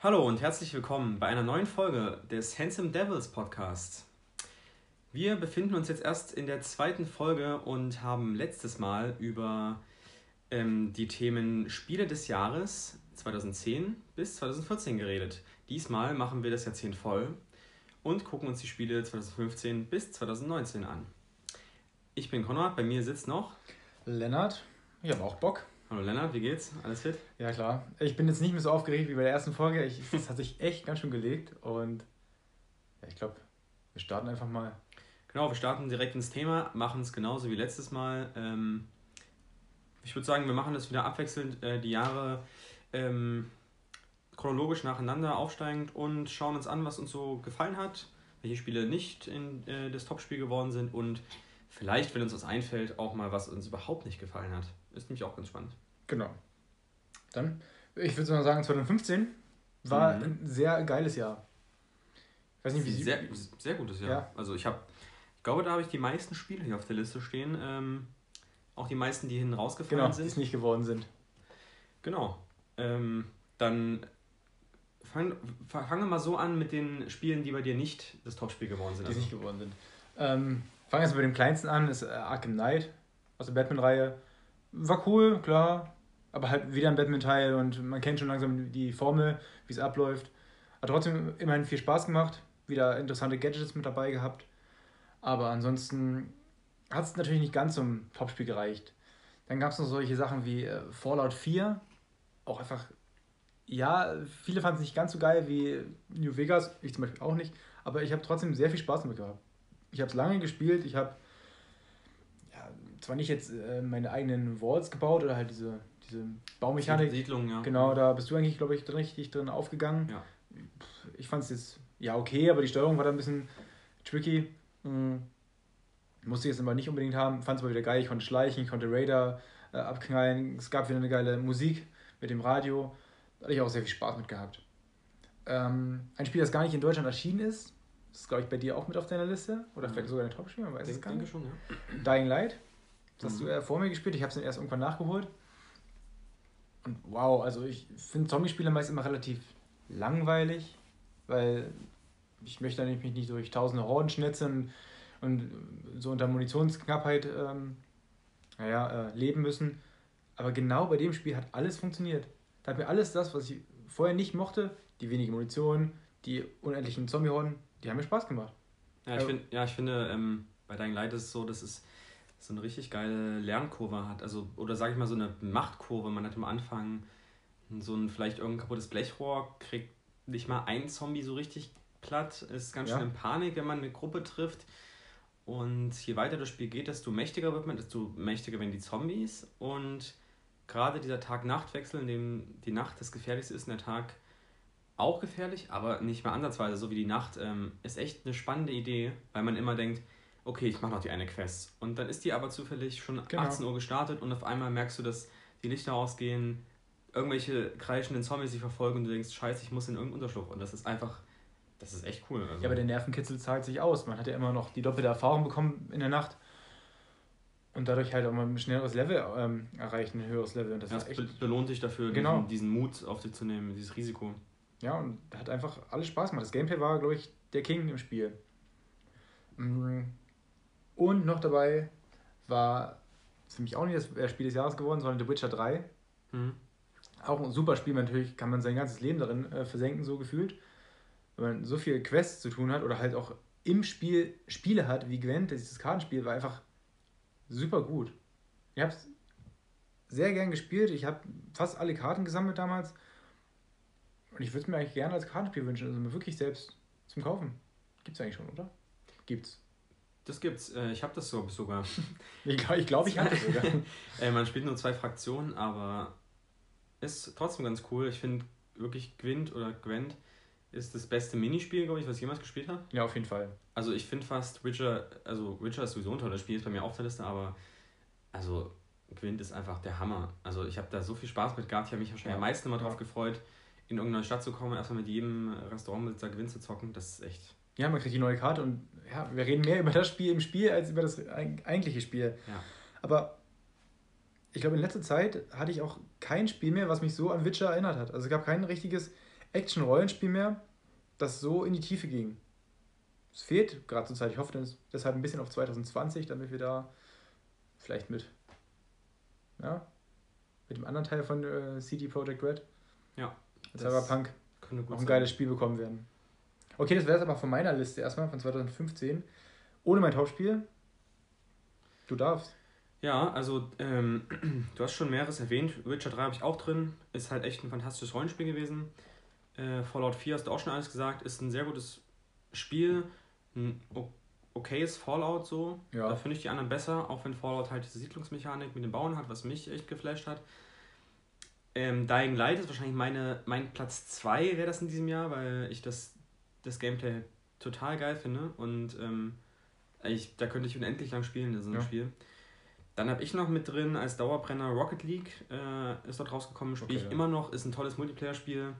Hallo und herzlich willkommen bei einer neuen Folge des Handsome Devils Podcasts. Wir befinden uns jetzt erst in der zweiten Folge und haben letztes Mal über ähm, die Themen Spiele des Jahres 2010 bis 2014 geredet. Diesmal machen wir das Jahrzehnt voll und gucken uns die Spiele 2015 bis 2019 an. Ich bin Konrad, bei mir sitzt noch Lennart. Ich habe auch Bock. Hallo Lennart, wie geht's? Alles fit? Ja, klar. Ich bin jetzt nicht mehr so aufgeregt wie bei der ersten Folge. Ich, das hat sich echt ganz schön gelegt und ja, ich glaube, wir starten einfach mal. Genau, wir starten direkt ins Thema, machen es genauso wie letztes Mal. Ähm, ich würde sagen, wir machen das wieder abwechselnd, äh, die Jahre ähm, chronologisch nacheinander aufsteigend und schauen uns an, was uns so gefallen hat, welche Spiele nicht in äh, das Topspiel geworden sind und vielleicht, wenn uns was einfällt, auch mal, was uns überhaupt nicht gefallen hat. Ist nämlich auch ganz spannend. Genau. Dann, ich würde mal sagen, 2015 war Mhm. ein sehr geiles Jahr. Ich weiß nicht, wie Sie. Sehr, sehr gutes Jahr. Ja. Also ich habe, ich glaube, da habe ich die meisten Spiele hier auf der Liste stehen. Ähm, auch die meisten, die hinten rausgefallen Genau, die sind. es nicht geworden sind. Genau. Ähm, dann fang, fange mal so an mit den Spielen, die bei dir nicht das Topspiel geworden sind. Die Also, nicht geworden sind. Ähm, fangen wir jetzt mit dem kleinsten an, ist äh, Arkham Knight aus der Batman-Reihe. War cool, klar, aber halt wieder ein Batman-Teil und man kennt schon langsam die Formel, wie es abläuft. Hat trotzdem immerhin viel Spaß gemacht, wieder interessante Gadgets mit dabei gehabt. Aber ansonsten hat es natürlich nicht ganz zum Topspiel gereicht. Dann gab es noch solche Sachen wie äh, Fallout 4, auch einfach, ja, viele fanden es nicht ganz so geil wie New Vegas, ich zum Beispiel auch nicht, aber ich habe trotzdem sehr viel Spaß damit gehabt. Ich habe es lange gespielt, ich habe zwar nicht jetzt äh, meine eigenen Walls gebaut oder halt diese, diese Baumechanik, Siedlung, ja. genau, da bist du eigentlich, glaube ich, richtig drin aufgegangen. Ja. Ich fand es jetzt, ja, okay, aber die Steuerung war da ein bisschen tricky. Mhm. Musste ich jetzt aber nicht unbedingt haben, fand es aber wieder geil, ich konnte schleichen, ich konnte Raider äh, abknallen, es gab wieder eine geile Musik mit dem Radio, da hatte ich auch sehr viel Spaß mit gehabt. Ähm, ein Spiel, das gar nicht in Deutschland erschienen ist, das ist, glaube ich, bei dir auch mit auf deiner Liste, oder Mhm. vielleicht sogar ein Top-Spiel, man weiß es Denk, gar denke nicht. schon, ja. Dying Light, das hast Mhm. du ja vor mir gespielt, ich habe es dann erst irgendwann nachgeholt. Und wow, also ich finde Zombie-Spiele meist immer relativ langweilig, weil ich möchte mich nicht durch tausende Horden schnitzen und so unter Munitionsknappheit ähm, naja, äh, leben müssen. Aber genau bei dem Spiel hat alles funktioniert. Da hat mir alles das, was ich vorher nicht mochte, die wenige Munition, die unendlichen Zombie-Horden, die haben mir Spaß gemacht. Ja, ich, Ja. find, ja, ich finde, ähm, bei Dying Light ist es so, dass es so eine richtig geile Lernkurve hat. Also, oder sage ich mal, so eine Machtkurve. Man hat am Anfang so ein vielleicht irgendein kaputtes Blechrohr, kriegt nicht mal ein Zombie so richtig platt, ist ganz Ja. schön in Panik, wenn man eine Gruppe trifft. Und je weiter das Spiel geht, desto mächtiger wird man, desto mächtiger werden die Zombies. Und gerade dieser Tag-Nacht-Wechsel, in dem die Nacht das Gefährlichste ist und der Tag auch gefährlich, aber nicht mehr ansatzweise so wie die Nacht, ähm, ist echt eine spannende Idee, weil man immer denkt, okay, ich mache noch die eine Quest. Und dann ist die aber zufällig schon Genau. 18 Uhr gestartet und auf einmal merkst du, dass die Lichter ausgehen, irgendwelche kreischenden Zombies sich verfolgen und du denkst, scheiße, ich muss in irgendeinen Unterschlupf. Und das ist einfach, das ist echt cool. Also, Ja, aber der Nervenkitzel zahlt sich aus. Man hat ja immer noch die doppelte Erfahrung bekommen in der Nacht und dadurch halt auch mal ein schnelleres Level ähm, erreicht, ein höheres Level. Und das ja, ist es echt. be belohnt dich dafür, Genau. diesen, diesen Mut auf dich zu nehmen, dieses Risiko. Ja, und hat einfach alles Spaß gemacht. Das Gameplay war, glaube ich, der King im Spiel. Mm. Und noch dabei war für mich auch nicht das äh, Spiel des Jahres geworden, sondern The Witcher 3. Mhm. Auch ein super Spiel, natürlich kann man sein ganzes Leben darin äh, versenken, so gefühlt. Wenn man so viele Quests zu tun hat oder halt auch im Spiel Spiele hat, wie Gwent, dieses Kartenspiel war einfach super gut. Ich habe es sehr gern gespielt. Ich habe fast alle Karten gesammelt damals. Und ich würde es mir eigentlich gerne als Kartenspiel wünschen, also mir wirklich selbst zum Kaufen. Gibt's eigentlich schon, oder? Gibt's. Das gibt's. Äh, ich habe das so, sogar. Ich glaube, ich, glaub, ich habe das sogar. Man spielt nur zwei Fraktionen, aber ist trotzdem ganz cool. Ich finde wirklich Gwent oder Gwent ist das beste Minispiel, glaube ich, was ich jemals gespielt habe. ja, auf jeden Fall. Also ich finde fast Witcher, also Witcher ist sowieso ein tolles Spiel, ist bei mir auf der Liste, aber also Gwent ist einfach der Hammer. Also ich habe da so viel Spaß mit gehabt, ich habe mich wahrscheinlich Ja. am meisten immer drauf gefreut, in irgendeine Stadt zu kommen, erstmal mit jedem Restaurantbesitzer Gwent zu zocken. Das ist echt, Ja, man kriegt die neue Karte und ja, wir reden mehr über das Spiel im Spiel als über das eig- eigentliche Spiel. ja. Aber ich glaube, in letzter Zeit hatte ich auch kein Spiel mehr, was mich so an Witcher erinnert hat. Also es gab kein richtiges Action-Rollenspiel mehr, das so in die Tiefe ging. Es fehlt gerade zur Zeit. Ich hoffe deshalb ein bisschen auf 2020, damit wir da vielleicht mit, ja, mit dem anderen Teil von äh, CD Projekt Red, ja, Cyberpunk, auch ein geiles Spiel bekommen werden. Okay, das wäre es aber von meiner Liste erstmal von 2015. Ohne mein Topspiel. Du darfst. Ja, also ähm, du hast schon mehreres erwähnt. Witcher 3 habe ich auch drin. Ist halt echt ein fantastisches Rollenspiel gewesen. Äh, Fallout 4 hast du auch schon alles gesagt. Ist ein sehr gutes Spiel. Ein okayes Fallout so. Ja. Da finde ich die anderen besser, auch wenn Fallout halt diese Siedlungsmechanik mit den Bauen hat, was mich echt geflasht hat. Ähm, Dying Light ist wahrscheinlich meine, mein Platz 2 wäre das in diesem Jahr, weil ich das, das Gameplay total geil finde und ähm, ich, da könnte ich unendlich lang spielen, das ist ein ja. Spiel. Dann habe ich noch mit drin als Dauerbrenner Rocket League, äh, ist dort rausgekommen, spiele okay, ich ja. immer noch, ist ein tolles Multiplayer-Spiel,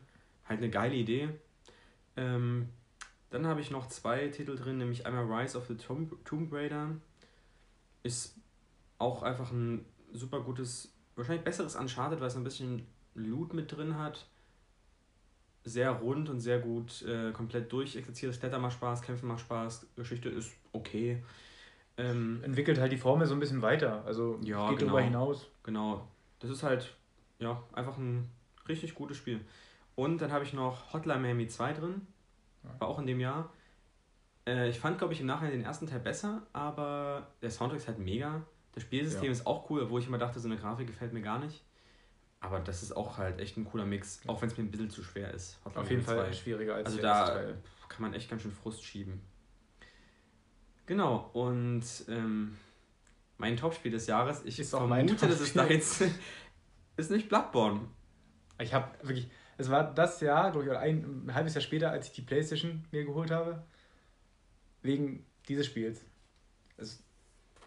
halt eine geile Idee. Ähm, dann habe ich noch zwei Titel drin, nämlich einmal Rise of the Tomb, Tomb Raider. Ist auch einfach ein super gutes, wahrscheinlich besseres Uncharted, weil es ein bisschen Loot mit drin hat. Sehr rund und sehr gut äh, komplett durchexerziert. Das Klettern macht Spaß, Kämpfen macht Spaß, Geschichte ist okay. Ähm, Entwickelt halt die Formel so ein bisschen weiter. Also ja, geht genau, darüber hinaus. Genau. Das ist halt ja, einfach ein richtig gutes Spiel. Und dann habe ich noch Hotline Miami 2 drin. War auch in dem Jahr. Äh, ich fand, glaube ich, im Nachhinein den ersten Teil besser, aber der Soundtrack ist halt mega. Das Spielsystem ja. ist auch cool, obwohl ich immer dachte, so eine Grafik gefällt mir gar nicht. Aber das ist auch halt echt ein cooler Mix, auch wenn es mir ein bisschen zu schwer ist. Hotline Auf jeden Fall schwieriger als Also da Teil. kann man echt ganz schön Frust schieben. Genau, und ähm, mein Topspiel des Jahres, ich ist auch vermute, das ist jetzt, ist nicht Bloodborne. Ich habe wirklich, es war das Jahr, glaube ich, oder ein, ein, halbes Jahr später, als ich die Playstation mir geholt habe, wegen dieses Spiels. Es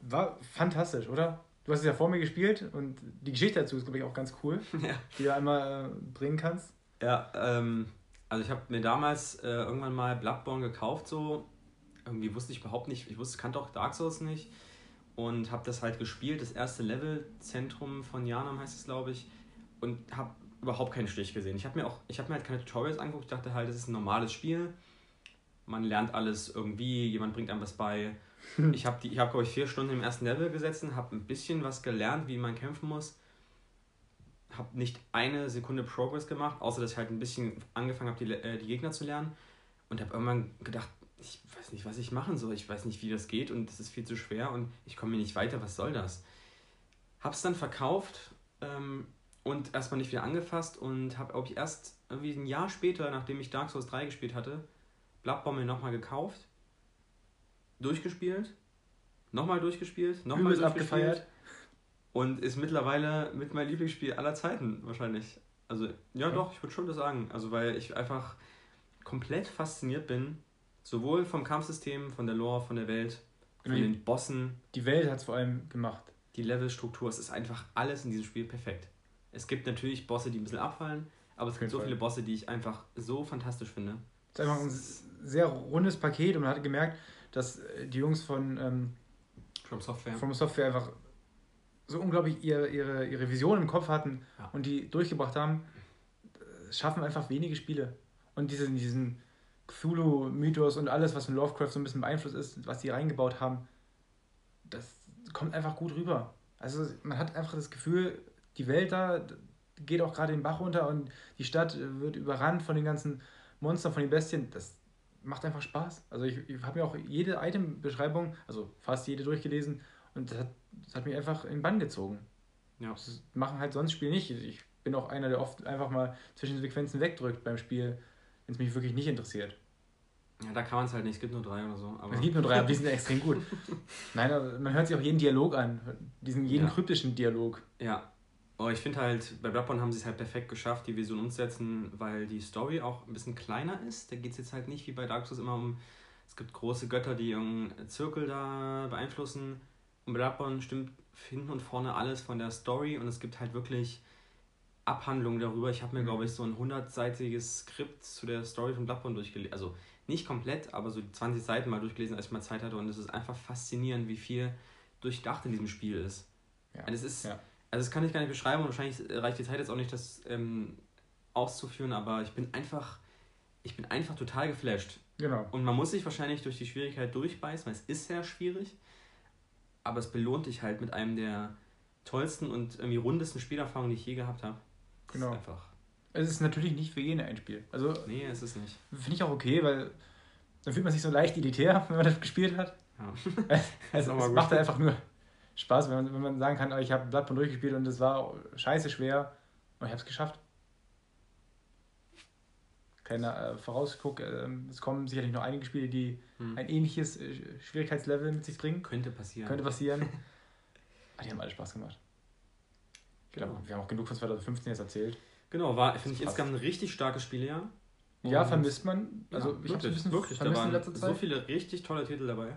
war fantastisch, oder? Du hast es ja vor mir gespielt und die Geschichte dazu ist, glaube ich, auch ganz cool, ja. die du einmal äh, bringen kannst. Ja, ähm, also ich habe mir damals äh, irgendwann mal Bloodborne gekauft, so irgendwie wusste ich überhaupt nicht, ich wusste, kannte auch Dark Souls nicht und habe das halt gespielt, das erste Level, Zentrum von Janam heißt es, glaube ich, und habe überhaupt keinen Stich gesehen. Ich habe mir auch, ich habe mir halt keine Tutorials angeguckt, ich dachte halt, das ist ein normales Spiel, man lernt alles irgendwie, jemand bringt einem was bei. Ich habe, ich habe glaube ich, vier Stunden im ersten Level gesessen, habe ein bisschen was gelernt, wie man kämpfen muss, habe nicht eine Sekunde Progress gemacht, außer dass ich halt ein bisschen angefangen habe, die, äh, die Gegner zu lernen und habe irgendwann gedacht, ich weiß nicht, was ich machen soll. Ich weiß nicht, wie das geht und es ist viel zu schwer und ich komme mir nicht weiter. Was soll das? Hab's dann verkauft ähm, und erstmal nicht wieder angefasst und habe, glaube ich, erst irgendwie ein Jahr später, nachdem ich Dark Souls 3 gespielt hatte, Bloodborne nochmal gekauft, durchgespielt, nochmal durchgespielt, nochmal durchgespielt. Abgefeiert. Und ist mittlerweile mit meinem Lieblingsspiel aller Zeiten wahrscheinlich. Also, ja, ja. doch, ich würde schon das sagen. Also, weil ich einfach komplett fasziniert bin Sowohl vom Kampfsystem, von der Lore, von der Welt, von die, den Bossen. Die Welt hat es vor allem gemacht. Die Levelstruktur, es ist einfach alles in diesem Spiel perfekt. Es gibt natürlich Bosse, die ein bisschen abfallen, aber es gibt so Fall. viele Bosse, die ich einfach so fantastisch finde. Es ist einfach ein sehr rundes Paket und man hat gemerkt, dass äh, die Jungs von ähm, From Software. From Software einfach so unglaublich ihre, ihre, ihre Vision im Kopf hatten ja. und die durchgebracht haben, äh, schaffen einfach wenige Spiele. Und diesen, diesen Cthulhu-Mythos und alles, was in Lovecraft so ein bisschen beeinflusst ist, was die reingebaut haben, das kommt einfach gut rüber. Also man hat einfach das Gefühl, die Welt da geht auch gerade den Bach runter und die Stadt wird überrannt von den ganzen Monstern, von den Bestien. Das macht einfach Spaß. Also ich, ich habe mir auch jede Item-Beschreibung, also fast jede durchgelesen und das hat, das hat mich einfach in den Bann gezogen. Ja. Das machen halt sonst Spiele nicht. Ich bin auch einer, der oft einfach mal zwischen Sequenzen wegdrückt beim Spiel, wenn es mich wirklich nicht interessiert. Ja, da kann man es halt nicht, es gibt nur drei oder so. Aber es gibt nur drei, aber die sind extrem gut. Nein, man hört sich auch jeden Dialog an, diesen jeden ja. kryptischen Dialog. Ja. Oh, ich finde halt, bei Bloodborne haben sie es halt perfekt geschafft, die Vision umzusetzen, weil die Story auch ein bisschen kleiner ist. Da geht es jetzt halt nicht wie bei Dark Souls immer um, es gibt große Götter, die irgendeinen Zirkel da beeinflussen. Und bei Bloodborne stimmt hinten und vorne alles von der Story und es gibt halt wirklich Abhandlungen darüber. Ich habe mir, mhm. glaube ich, so ein 100-seitiges Skript zu der Story von Bloodborne durchgelesen. Also nicht komplett, aber so 20 Seiten mal durchgelesen, als ich mal Zeit hatte. Und es ist einfach faszinierend, wie viel durchdacht in diesem Spiel ist. Ja. Und es ist, ja. Also das kann ich gar nicht beschreiben und wahrscheinlich reicht die Zeit jetzt auch nicht, das ähm, auszuführen, aber ich bin einfach, ich bin einfach total geflasht. Genau. Und man muss sich wahrscheinlich durch die Schwierigkeit durchbeißen, weil es ist sehr schwierig. Aber es belohnt dich halt mit einem der tollsten und irgendwie rundesten Spielerfahrungen, die ich je gehabt habe. Das Genau. Ist einfach. Es ist natürlich nicht für jeden ein Spiel. Also Nee, es ist nicht. finde ich auch okay, weil dann fühlt man sich so leicht elitär, wenn man das gespielt hat. Ja. Also es macht einfach nur Spaß, wenn man, wenn man sagen kann, oh, ich habe Bloodborne durchgespielt und es war scheiße schwer und ich habe es geschafft. Kleiner äh, Vorausguck, äh, es kommen sicherlich noch einige Spiele, die Hm. ein ähnliches äh, Schwierigkeitslevel mit sich bringen. Könnte passieren. Könnte passieren. Aber die haben alle Spaß gemacht. Ich glaube, Genau. wir haben auch genug von 2015 jetzt erzählt. Genau, war, finde ich insgesamt ein richtig starkes Spieljahr. Ja, Und- vermisst man. Also ja, ich habe ein wirklich, bisschen wirklich, da vermisst in waren letzter Zeit. so viele richtig tolle Titel dabei.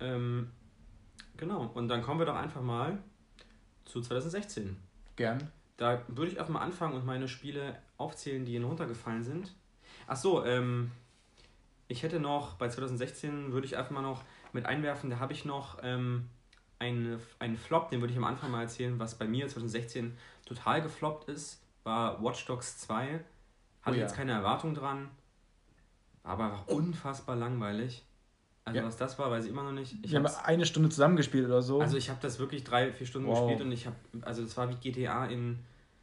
Ähm, genau, und dann kommen wir doch einfach mal zu 2016. Gern. Da würde ich einfach mal anfangen und meine Spiele aufzählen, die runtergefallen sind. Ach so, ähm, ich hätte noch, bei 2016 würde ich einfach mal noch mit einwerfen, da habe ich noch ähm, eine, einen Flop, den würde ich am Anfang mal erzählen, was bei mir 2016 total gefloppt ist, war Watch Dogs 2. Hatte Oh ja. jetzt keine Erwartung dran, war aber einfach unfassbar langweilig. Also Ja. was das war, weiß ich immer noch nicht. Ich Wir haben eine Stunde zusammengespielt oder so. also ich habe das wirklich drei, vier Stunden Wow. gespielt und ich habe, also das war wie GTA in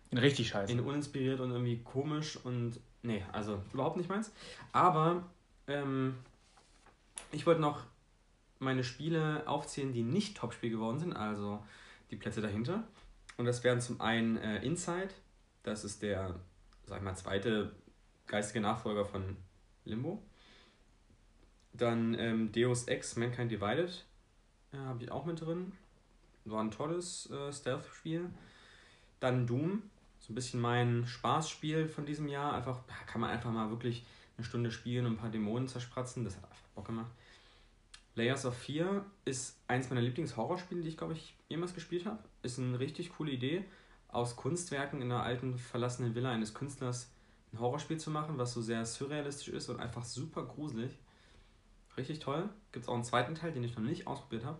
in richtig scheiße. in uninspiriert und irgendwie komisch und nee, also überhaupt nicht meins. Aber ähm, ich wollte noch meine Spiele aufzählen, die nicht Topspiel geworden sind, also die Plätze dahinter. Und das wären zum einen äh, Inside, das ist der, sag ich mal, zweite geistige Nachfolger von Limbo. Dann ähm, Deus Ex Mankind Divided äh, habe ich auch mit drin. War ein tolles äh, Stealth-Spiel. Dann Doom, so ein bisschen mein Spaßspiel von diesem Jahr. Einfach, kann man einfach mal wirklich eine Stunde spielen und ein paar Dämonen zerspratzen. Das hat einfach Bock gemacht. Layers of Fear ist eins meiner Lieblings-Horrorspiele, die ich, glaube ich, jemals gespielt habe. Ist eine richtig coole Idee, aus Kunstwerken in einer alten, verlassenen Villa eines Künstlers ein Horrorspiel zu machen, was so sehr surrealistisch ist und einfach super gruselig. Richtig toll. Gibt es auch einen zweiten Teil, den ich noch nicht ausprobiert habe.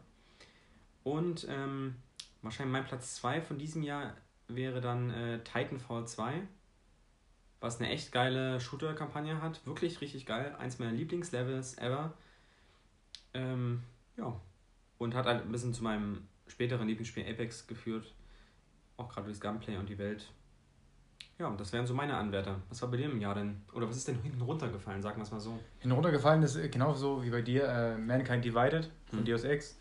Und ähm, wahrscheinlich mein Platz 2 von diesem Jahr wäre dann äh, Titanfall 2, was eine echt geile Shooter-Kampagne hat. Wirklich richtig geil. Eins meiner Lieblingslevels ever. Ähm, ja. Und hat halt ein bisschen zu meinem späteren Lieblingsspiel Apex geführt. Auch gerade das Gunplay und die Welt. Ja, und das wären so meine Anwärter. Was war bei dir im Jahr denn? Oder was ist denn hinten runtergefallen, sagen wir es mal so? Hinuntergefallen ist äh, genauso wie bei dir äh, Mankind Divided von Hm. Deus Ex.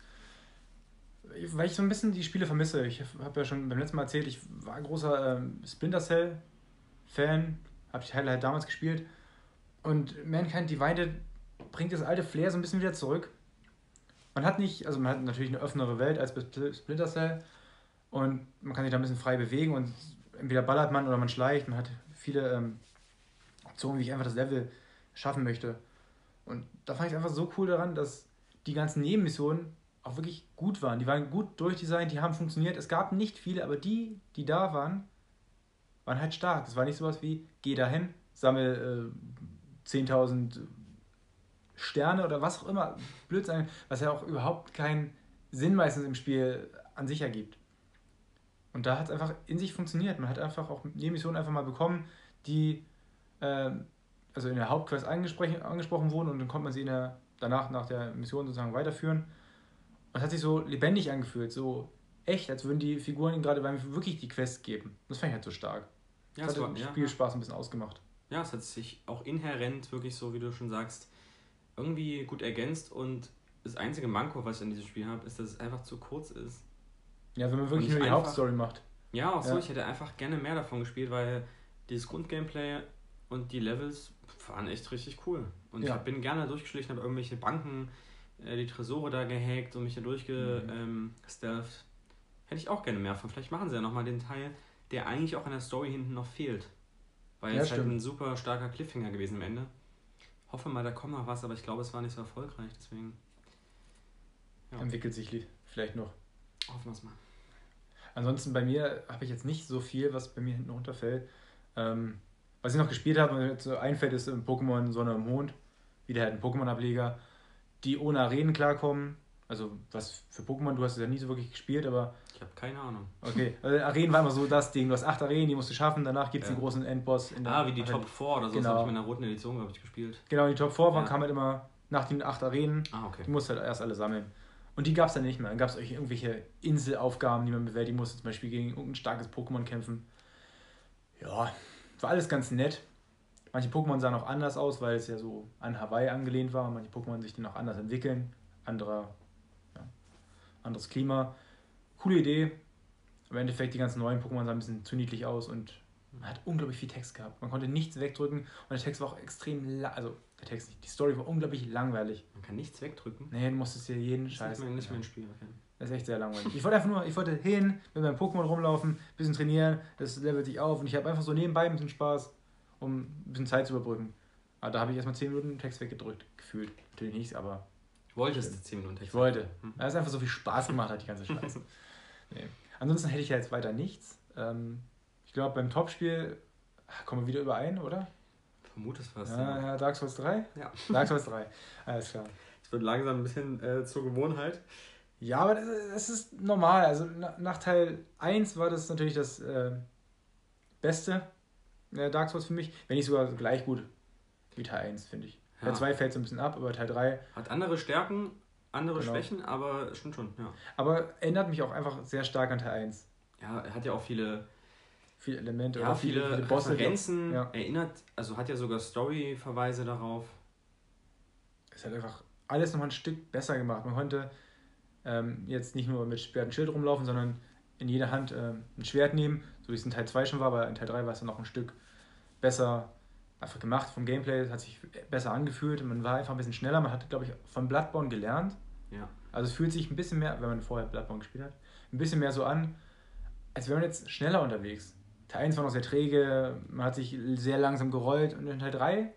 Weil ich so ein bisschen die Spiele vermisse. Ich habe ja schon beim letzten Mal erzählt, ich war ein großer ähm, Splinter Cell-Fan, habe die Teile halt damals gespielt. Und Mankind Divided bringt das alte Flair so ein bisschen wieder zurück. Man hat nicht, also man hat natürlich eine offenere Welt als bei Spl- Splinter Cell und man kann sich da ein bisschen frei bewegen und entweder ballert man oder man schleicht. Man hat viele ähm, wie ich einfach das Level schaffen möchte. Und da fand ich einfach so cool daran, dass die ganzen Nebenmissionen auch wirklich gut waren. Die waren gut durchdesignt, die haben funktioniert. Es gab nicht viele, aber die, die da waren, waren halt stark. Es war nicht sowas wie, geh dahin, sammel äh, 10.000 Sterne oder was auch immer. Blödsinn, was ja auch überhaupt keinen Sinn meistens im Spiel an sich ergibt. Und da hat es einfach in sich funktioniert. Man hat einfach auch Nebenmissionen einfach mal bekommen, die ähm, also in der Hauptquest angesprochen, angesprochen wurden und dann konnte man sie der, danach nach der Mission sozusagen weiterführen. Und es hat sich so lebendig angefühlt, so echt, als würden die Figuren ihnen gerade beim wirklich die Quest geben. Das fand ich halt so stark. Ja, das hat war, den ja, Spielspaß ein bisschen ausgemacht. ja, es hat sich auch inhärent wirklich so, wie du schon sagst, irgendwie gut ergänzt und das einzige Manko, was ich an diesem Spiel habe, ist, dass es einfach zu kurz ist. Ja, wenn man wirklich nur die einfach- Hauptstory macht. Ja, auch so, Ja. ich hätte einfach gerne mehr davon gespielt, weil dieses Grundgameplay und die Levels waren echt richtig cool. Und Ja. ich bin gerne durchgeschlichen, habe irgendwelche Banken, äh, die Tresore da gehackt und mich da Mhm. durchgestealthed. Ähm, stealthed. Hätte ich auch gerne mehr von. Vielleicht machen sie ja nochmal den Teil, der eigentlich auch in der Story hinten noch fehlt. Weil Ja, es halt stimmt. ein super starker Cliffhanger gewesen am Ende. Hoffe mal, da kommt noch was, aber ich glaube, es war nicht so erfolgreich, deswegen Ja. Entwickelt sich vielleicht noch. hoffen wir es mal. Ansonsten bei mir habe ich jetzt nicht so viel, was bei mir hinten runterfällt. Ähm, was ich noch gespielt habe, und mir jetzt so einfällt, ist ähm, Pokémon Sonne und Mond. Wieder halt ein Pokémon-Ableger, die ohne Arenen klarkommen, Also, was für Pokémon, du hast es ja nie so wirklich gespielt, aber. Ich habe keine Ahnung. Okay, also Arenen war immer so das Ding. Du hast acht Arenen, die musst du schaffen, danach gibt es Ja. den großen Endboss. In der Ah, wie die Top 4 oder so, das Genau. habe ich in der roten Edition, glaube ich, gespielt. Genau, die Top 4 waren, Ja. kam halt immer nach den acht Arenen. Ah, okay. Die musst du halt erst alle sammeln. Und die gab es dann nicht mehr. Dann gab es irgendwelche Inselaufgaben, die man bewältigen musste, zum Beispiel gegen irgendein starkes Pokémon kämpfen. Ja, war alles ganz nett. Manche Pokémon sahen auch anders aus, weil es ja so an Hawaii angelehnt war manche Pokémon sich dann auch anders entwickeln. Anderer, ja, anderes Klima. Coole Idee. Im Endeffekt, die ganzen neuen Pokémon sahen ein bisschen zu niedlich aus und man hat unglaublich viel Text gehabt. Man konnte nichts wegdrücken und der Text war auch extrem, also der Text nicht, die Story war unglaublich langweilig. Man kann nichts wegdrücken. Nee, du musstest dir jeden Das ist Scheiß. nicht mehr, nicht mehr ein Spiel. Okay. Das ist echt sehr langweilig. Ich wollte einfach nur, ich wollte hin, mit meinem Pokémon rumlaufen, ein bisschen trainieren, das levelt sich auf und ich habe einfach so nebenbei ein bisschen Spaß, um ein bisschen Zeit zu überbrücken. Aber da habe ich erstmal 10 Minuten Text weggedrückt, gefühlt. Natürlich nicht, aber Wolltest du 10 Minuten Text? ich wollte. Hm. Weil es einfach so viel Spaß gemacht hat, die ganze Scheiße. nee. Ansonsten hätte ich ja jetzt weiter nichts. Ähm, ich glaube, beim Topspiel ah, kommen wir wieder überein, oder? Vermutest was. Ja, ja, Dark Souls 3? Ja. Dark Souls 3, alles klar. Es wird langsam ein bisschen äh, zur Gewohnheit. Ja, aber das, das ist normal. Also na- nach Teil 1 war das natürlich das äh, beste äh, Dark Souls für mich. Wenn nicht sogar gleich gut wie Teil 1, finde ich. Ja. Teil 2 fällt so ein bisschen ab, aber Teil 3. Hat andere Stärken, andere Genau. Schwächen, aber stimmt schon, ja. Aber erinnert mich auch einfach sehr stark an Teil 1. Ja, er hat ja auch viele, Viele Elemente ja, oder viele, die auch- Referenzen, ja. erinnert, also hat ja sogar Story-Verweise darauf. Es hat einfach alles nochmal ein Stück besser gemacht. Man konnte ähm, jetzt nicht nur mit Schwert und Schild rumlaufen, sondern in jeder Hand ähm, ein Schwert nehmen, so wie es in Teil 2 schon war, aber in Teil 3 war es dann noch ein Stück besser einfach gemacht vom Gameplay, es hat sich besser angefühlt, man war einfach ein bisschen schneller, man hat, glaube ich, von Bloodborne gelernt. Ja. Also es fühlt sich ein bisschen mehr, wenn man vorher Bloodborne gespielt hat, ein bisschen mehr so an, als wäre man jetzt schneller unterwegs. Teil 1 war noch sehr träge, man hat sich sehr langsam gerollt und in Teil 3,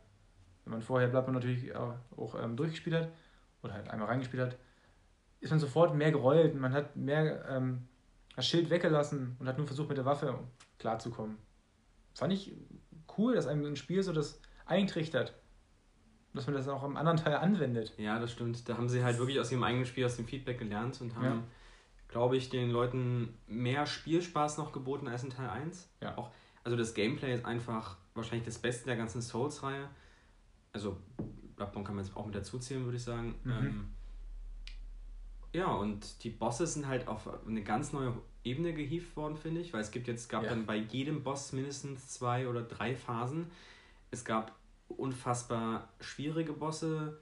wenn man vorher Bloodborne natürlich auch, ähm, durchgespielt hat oder halt einmal reingespielt hat, ist man sofort mehr gerollt, man hat mehr ähm, das Schild weggelassen und hat nur versucht mit der Waffe klarzukommen. Fand ich cool, dass einem ein Spiel so das eintrichtert, dass man das auch am anderen Teil anwendet. ja, das stimmt. Da haben sie halt wirklich aus ihrem eigenen Spiel, aus dem Feedback gelernt und haben, Ja. Glaube ich, den Leuten mehr Spielspaß noch geboten als in Teil 1. Ja. Auch, also das Gameplay ist einfach wahrscheinlich das Beste der ganzen Souls-Reihe. Also Bloodborne kann man jetzt auch mit dazu zählen, würde ich sagen. Mhm. Ähm, ja, und die Bosse sind halt auf eine ganz neue Ebene gehievt worden, finde ich, weil es gibt jetzt, gab Ja. dann bei jedem Boss mindestens zwei oder drei Phasen. Es gab unfassbar schwierige Bosse,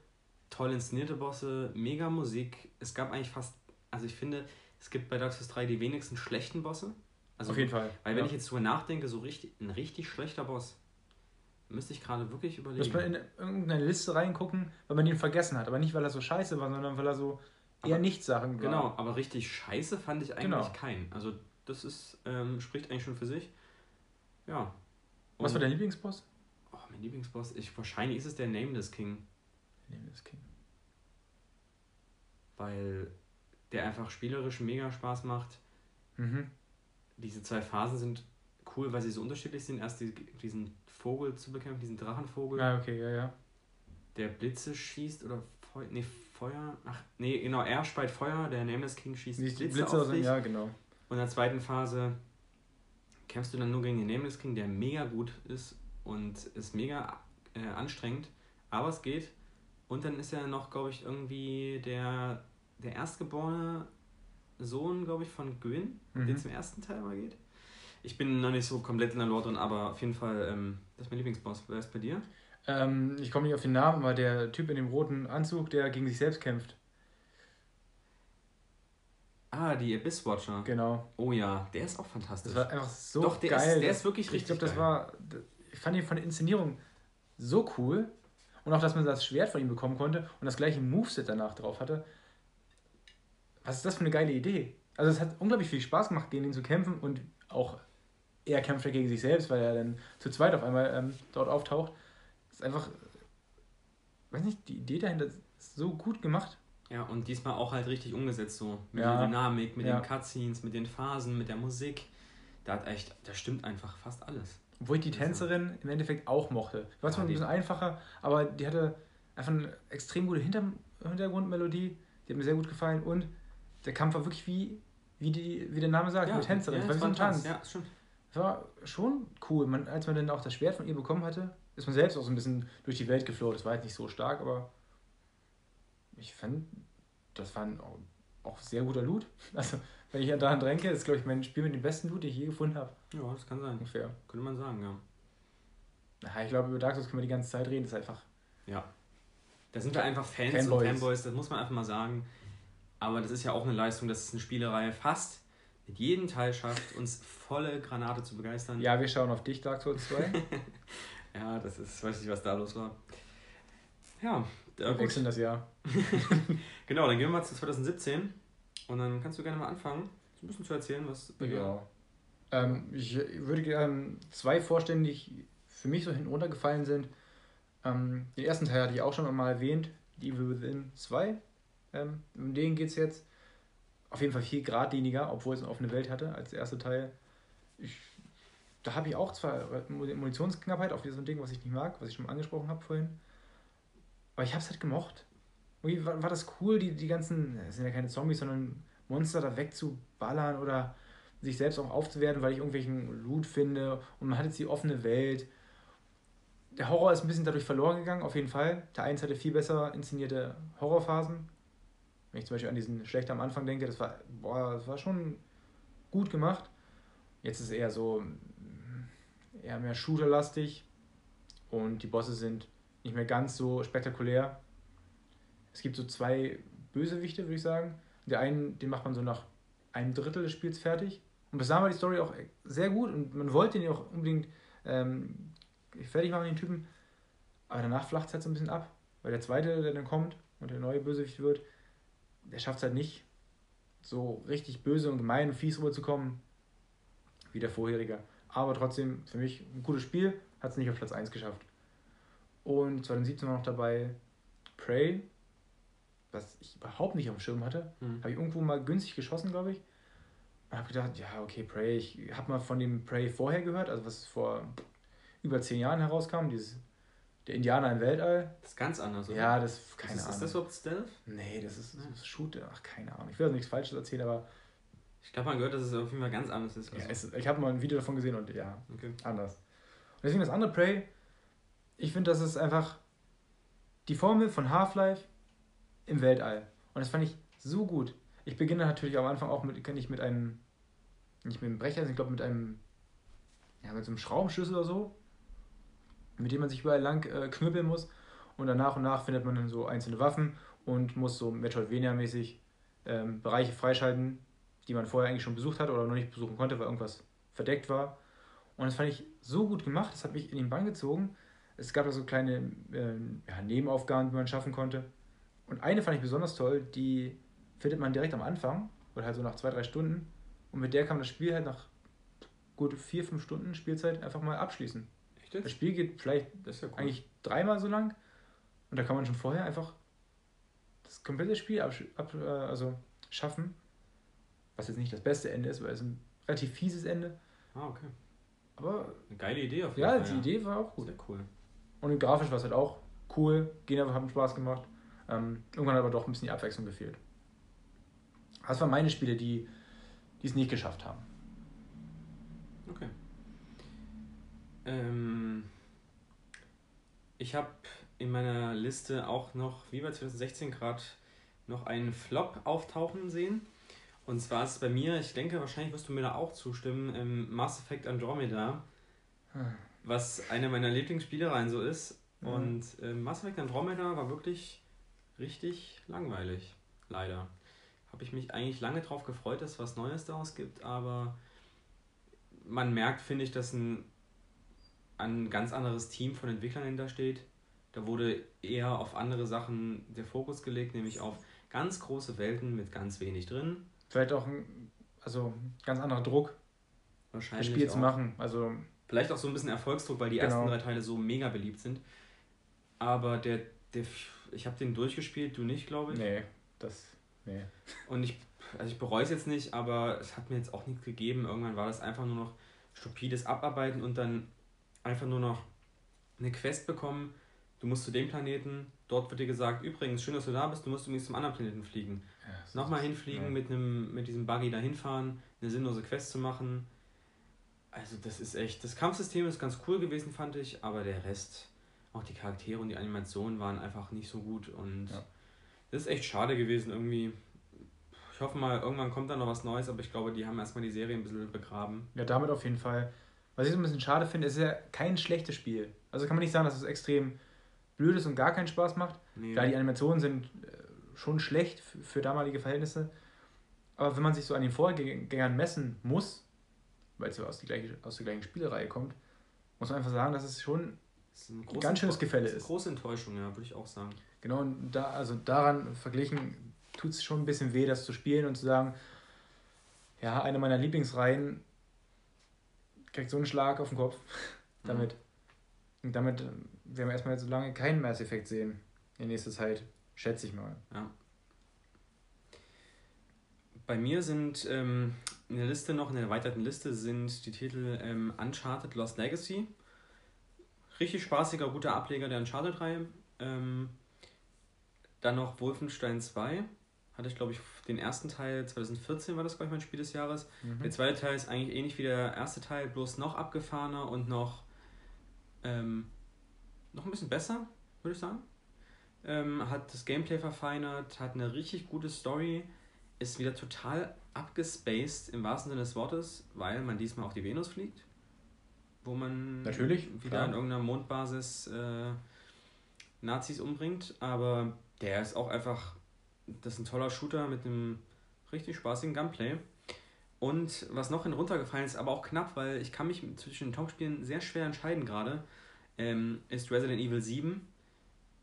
toll inszenierte Bosse, mega Musik. Es gab eigentlich fast, also ich finde, es gibt bei Dark Souls 3 die wenigsten schlechten Bosse. Also Auf jeden Fall. weil wenn ja. ich jetzt drüber nachdenke, so richtig, ein richtig schlechter Boss, müsste ich gerade wirklich Muss überlegen. man in irgendeine Liste reingucken, weil man ihn vergessen hat. Aber nicht, weil er so scheiße war, sondern weil er so eher Aber- Nichtsachen war. Genau, aber richtig scheiße fand ich eigentlich Genau. keinen. Also das ist, ähm, spricht eigentlich schon für sich. Ja. Was Und- war dein Lieblingsboss? Oh, mein Lieblingsboss, ich, wahrscheinlich ist es der Nameless King, Nameless King. weil der einfach spielerisch mega Spaß macht. Mhm. Diese zwei Phasen sind cool, weil sie so unterschiedlich sind. Erst die, diesen Vogel zu bekämpfen, diesen Drachenvogel, Ja, okay, ja, ja. der Blitze schießt oder Feu nee, Feuer. Ach, nee, genau, er speit Feuer, der Nameless King schießt Die Blitze, Blitze auf dich. ja, genau. Und in der zweiten Phase kämpfst du dann nur gegen den Nameless King, der mega gut ist und ist mega äh, anstrengend, aber es geht. Und dann ist ja noch, glaube ich, irgendwie der, der erstgeborene Sohn, glaube ich, von Gwyn, Mhm. der zum ersten Teil mal geht. Ich bin noch nicht so komplett in der Lore drin, aber auf jeden Fall, ähm, das ist mein Lieblingsboss. Wer ist bei dir? Ähm, ich komme nicht auf den Namen, aber der Typ in dem roten Anzug, der gegen sich selbst kämpft. Ah, die Abyss Watcher. Genau. Oh ja, der ist auch fantastisch. Das war einfach so Doch, der geil. ist, der ist wirklich ich richtig glaube, das geil. war. Ich fand ihn von der Inszenierung so cool. Und auch, dass man das Schwert von ihm bekommen konnte und das gleiche Moveset danach drauf hatte. Was ist das für eine geile Idee? Also, es hat unglaublich viel Spaß gemacht, gegen ihn zu kämpfen und auch er kämpft ja gegen sich selbst, weil er dann zu zweit auf einmal ähm, dort auftaucht. Das ist einfach. Weiß nicht, die Idee dahinter ist so gut gemacht. Ja, und diesmal auch halt richtig umgesetzt, so mit Ja. der Dynamik, mit Ja. den Cutscenes, mit den Phasen, mit der Musik. Da hat echt, da stimmt einfach fast alles. Obwohl ich die Tänzerin im Endeffekt auch mochte. War Ja, zwar ein die- bisschen einfacher, aber die hatte einfach eine extrem gute Hinter Hintergrundmelodie. die hat mir sehr gut gefallen. Und der Kampf war wirklich wie, wie, die, wie der Name sagt, Ja, mit Tänzerin. ja, war wie so ein Tanz, ja, stimmt. Das war schon cool. Man, als man dann auch das Schwert von ihr bekommen hatte, ist man selbst auch so ein bisschen durch die Welt geflohen. Das war jetzt nicht so stark, aber ich fand, das war ein, auch, sehr guter Loot. Also, wenn ich daran denke, ist, glaube ich, mein Spiel mit dem besten Loot, den ich je gefunden habe. Ja, das kann sein. Ungefähr. Könnte man sagen, ja. Ja, ich glaube, über Dark Souls können wir die ganze Zeit reden. Das ist einfach. Ja. Da sind wir einfach Fans Fanboys. und Fanboys, das muss man einfach mal sagen. Aber das ist ja auch eine Leistung, dass es eine Spielerei fast mit jedem Teil schafft, uns volle Granate zu begeistern. Ja, wir schauen auf dich, Dark Souls 2. Ja, das ist, weiß nicht, was da los war. Ja, Wir wechseln das Jahr. Genau, dann gehen wir mal zu 2017 und dann kannst du gerne mal anfangen, so ein bisschen zu erzählen, was bei dir- Ja. Ähm, ich würde gerne zwei vorstellen, die ich- für mich so hinten runtergefallen sind. Ähm, den ersten Teil hatte ich auch schon mal erwähnt, die Evil Within 2. Ähm, um den geht es jetzt auf jeden Fall viel geradliniger, obwohl es eine offene Welt hatte als der erste Teil. Ich, da habe ich auch zwar Munitionsknappheit, auf so ein Ding, was ich nicht mag, was ich schon angesprochen habe vorhin. Aber ich habe es halt gemocht. Irgendwie war, war das cool, die, die ganzen, es sind ja keine Zombies, sondern Monster da wegzuballern oder sich selbst auch aufzuwerten, weil ich irgendwelchen Loot finde. Und man hat jetzt die offene Welt. Der Horror ist ein bisschen dadurch verloren gegangen, auf jeden Fall. Der 1 hatte viel besser inszenierte Horrorphasen. Wenn ich zum Beispiel an diesen schlecht am Anfang denke, das war, boah, das war schon gut gemacht. Jetzt ist es eher so, mm, eher mehr Shooter-lastig. Und die Bosse sind nicht mehr ganz so spektakulär. Es gibt so zwei Bösewichte, würde ich sagen. Der einen, den macht man so nach einem Drittel des Spiels fertig. Und bis dahin war die Story auch sehr gut und man wollte den auch unbedingt ähm, fertig machen, den Typen. Aber danach flacht es halt so ein bisschen ab. Weil der zweite, der dann kommt und der neue Bösewicht wird, der schafft es halt nicht, so richtig böse und gemein und fies rüberzukommen wie der vorherige. Aber trotzdem für mich ein gutes Spiel, hat es nicht auf Platz 1 geschafft. Und 2017 war noch dabei Prey, was ich überhaupt nicht auf dem Schirm hatte. Hm. Habe ich irgendwo mal günstig geschossen, glaube ich. Und habe gedacht, ja, okay, Prey, ich habe mal von dem Prey vorher gehört, also was vor über zehn Jahren herauskam, dieses der Indianer im Weltall. Das ist ganz anders, oder? Ja, das, keine ist, Ahnung. Ist das überhaupt Stealth? nee, das ist, das ist Shooter, ach, keine Ahnung. Ich will also nichts Falsches erzählen, aber Ich glaube, man gehört, dass es auf jeden Fall ganz anders ist. ja, Also, es, ich habe mal ein Video davon gesehen und ja, okay. anders. Und deswegen das andere Prey, ich finde, das ist einfach die Formel von Half-Life im Weltall. Und das fand ich so gut. Ich beginne natürlich am Anfang auch mit, nicht mit einem, nicht mit einem Brecher, ich glaube mit einem, ja, mit so einem Schraubenschlüssel oder so, mit dem man sich überall lang äh, knüppeln muss. Und dann nach und nach findet man dann so einzelne Waffen und muss so Metroidvania-mäßig ähm, Bereiche freischalten, die man vorher eigentlich schon besucht hat oder noch nicht besuchen konnte, weil irgendwas verdeckt war. Und das fand ich so gut gemacht, das hat mich in den Bann gezogen. Es gab da so kleine ähm, ja, Nebenaufgaben, die man schaffen konnte. Und eine fand ich besonders toll, die findet man direkt am Anfang, oder halt so nach zwei, drei Stunden. Und mit der kann man das Spiel halt nach gut vier, fünf Stunden Spielzeit einfach mal abschließen. Echt Das? Spiel geht vielleicht Das ist ja cool. eigentlich dreimal so lang. Und da kann man schon vorher einfach das komplette Spiel absch ab, äh, also schaffen. Was jetzt nicht das beste Ende ist, weil es ein relativ fieses Ende. Ah, okay. Aber Eine geile Idee auf ja, Fall, die Idee war auch gut. Sehr cool. Und grafisch war es halt auch cool. Gegner haben Spaß gemacht. Ähm, irgendwann hat aber doch ein bisschen die Abwechslung gefehlt. Das waren meine Spiele, die die es nicht geschafft haben. Okay. Ähm, ich habe in meiner Liste auch noch, wie bei 2016 gerade, noch einen Flop auftauchen sehen. Und zwar ist es bei mir, ich denke, wahrscheinlich wirst du mir da auch zustimmen, ähm, Mass Effect Andromeda, was eine meiner Lieblingsspielereien so ist. Mhm. Und ähm, Mass Effect Andromeda war wirklich richtig langweilig, leider. Habe ich mich eigentlich lange drauf gefreut, dass es was Neues daraus gibt, aber man merkt, finde ich, dass ein, ein ganz anderes Team von Entwicklern hinter steht. Da wurde eher auf andere Sachen der Fokus gelegt, nämlich auf ganz große Welten mit ganz wenig drin. Vielleicht auch ein also ganz anderer Druck, das Wahrscheinlich Spiel auch. zu machen. Also Vielleicht auch so ein bisschen Erfolgsdruck, weil die Genau. ersten drei Teile so mega beliebt sind. Aber der, der ich habe den durchgespielt, du nicht, glaube ich. nee, das nee. Und ich, also ich bereue es jetzt nicht, aber es hat mir jetzt auch nichts gegeben. Irgendwann war das einfach nur noch stupides Abarbeiten und dann einfach nur noch eine Quest bekommen, du musst zu dem Planeten, dort wird dir gesagt, übrigens, schön, dass du da bist, du musst übrigens zum anderen Planeten fliegen. Ja, Nochmal hinfliegen, ja. mit, einem, mit diesem Buggy dahin fahren, eine sinnlose Quest zu machen. Also das ist echt, das Kampfsystem ist ganz cool gewesen, fand ich, aber der Rest, auch die Charaktere und die Animationen waren einfach nicht so gut und ja. das ist echt schade gewesen irgendwie. Ich hoffe mal, irgendwann kommt da noch was Neues, aber ich glaube, die haben erstmal die Serie ein bisschen begraben. Ja, damit auf jeden Fall. Was ich so ein bisschen schade finde, ist ja kein schlechtes Spiel. Also kann man nicht sagen, dass es extrem blöd ist und gar keinen Spaß macht. Nee. Klar, die Animationen sind äh, schon schlecht für damalige Verhältnisse. Aber wenn man sich so an den Vorgängern messen muss, weil es ja aus, die gleiche, aus der gleichen Spielereihe kommt, muss man einfach sagen, dass es schon das ein, ein ganz schönes Gefälle ist. Eine große Enttäuschung, ja, würde ich auch sagen. Genau, und da, also daran verglichen tut es schon ein bisschen weh, das zu spielen und zu sagen, ja, eine meiner Lieblingsreihen kriegt so einen Schlag auf den Kopf damit. Mhm. Und damit werden wir erstmal so lange keinen Mass Effect sehen in nächster Zeit, schätze ich mal. Ja. Bei mir sind ähm, in der Liste noch, in der erweiterten Liste sind die Titel ähm, Uncharted Lost Legacy. Richtig spaßiger, guter Ableger der Uncharted-Reihe. Ähm, dann noch Wolfenstein 2. Hatte ich, glaube ich, den ersten Teil 2014 war das, glaube ich, mein Spiel des Jahres. Mhm. Der zweite Teil ist eigentlich ähnlich wie der erste Teil, bloß noch abgefahrener und noch, ähm, noch ein bisschen besser, würde ich sagen. Ähm, hat das Gameplay verfeinert, hat eine richtig gute Story ist wieder total abgespaced im wahrsten Sinne des Wortes, weil man diesmal auf die Venus fliegt, wo man Natürlich, wieder klar. an irgendeiner Mondbasis äh, Nazis umbringt. Aber der ist auch einfach, das ist ein toller Shooter mit einem richtig spaßigen Gunplay. Und was noch in runtergefallen ist, aber auch knapp, weil ich kann mich zwischen den Top-Spielen sehr schwer entscheiden gerade, ähm, ist Resident Evil 7.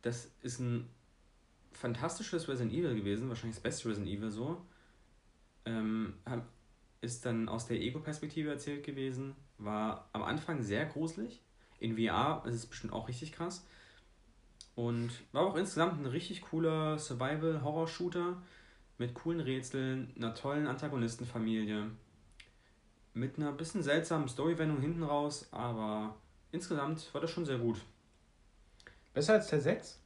Das ist ein fantastisches Resident Evil gewesen, wahrscheinlich das beste Resident Evil so. Ähm, ist dann aus der Ego-Perspektive erzählt gewesen, war am Anfang sehr gruselig. In VR ist es bestimmt auch richtig krass. Und war auch insgesamt ein richtig cooler Survival-Horror-Shooter mit coolen Rätseln, einer tollen Antagonistenfamilie, mit einer bisschen seltsamen Storywendung hinten raus, aber insgesamt war das schon sehr gut. Besser als Teil 6?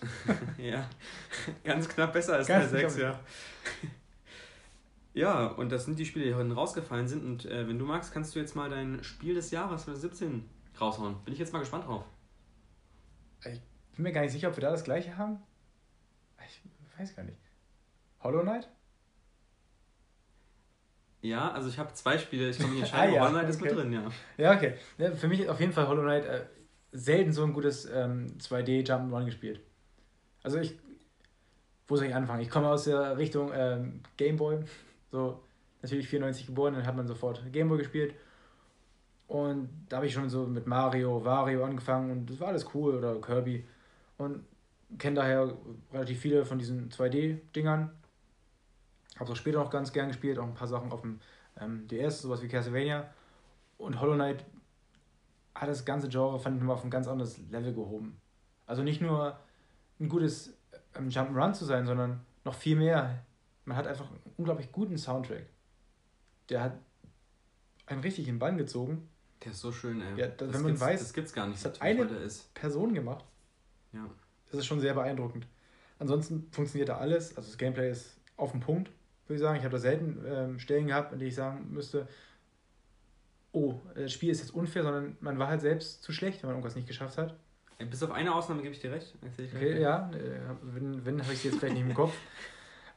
ja, ganz knapp besser als ganz Teil 6, ja. Ja, und das sind die Spiele, die heute rausgefallen sind. Und äh, wenn du magst, kannst du jetzt mal dein Spiel des Jahres 2017 raushauen. Bin ich jetzt mal gespannt drauf. Ich bin mir gar nicht sicher, ob wir da das gleiche haben. Ich weiß gar nicht. Hollow Knight? Ja, also ich habe zwei Spiele, ich kann mich entscheiden, ah, ja, Hollow Knight okay. ist mit drin, ja. Ja, okay. Ja, für mich auf jeden Fall Hollow Knight äh, selten so ein gutes ähm, 2D Jump'n'Run gespielt. Also ich, wo soll ich anfangen? Ich komme aus der Richtung ähm, Gameboy, so natürlich 94 geboren, dann hat man sofort Gameboy gespielt. Und da habe ich schon so mit Mario, Wario angefangen und das war alles cool oder Kirby. Und kenne daher relativ viele von diesen 2D-Dingern. Habe auch später noch ganz gern gespielt, auch ein paar Sachen auf dem ähm, DS, sowas wie Castlevania. Und Hollow Knight hat das ganze Genre, fand ich, mal auf ein ganz anderes Level gehoben. Also nicht nur ein gutes ähm, Jump'n'Run zu sein, sondern noch viel mehr. Man hat einfach einen unglaublich guten Soundtrack. Der hat einen richtig in den Bann gezogen. Der ist so schön, ey. Ja, das, wenn man weiß, das gibt's gar nicht. Das hat eine Person gemacht. Ja. Das ist schon sehr beeindruckend. Ansonsten funktioniert da alles. Also das Gameplay ist auf den Punkt, würde ich sagen. Ich habe da selten ähm, Stellen gehabt, in denen ich sagen müsste, oh, das Spiel ist jetzt unfair, sondern man war halt selbst zu schlecht, wenn man irgendwas nicht geschafft hat. Bis auf eine Ausnahme gebe ich dir recht. Ich okay, ja, äh, wenn, wenn habe ich sie jetzt vielleicht nicht im Kopf.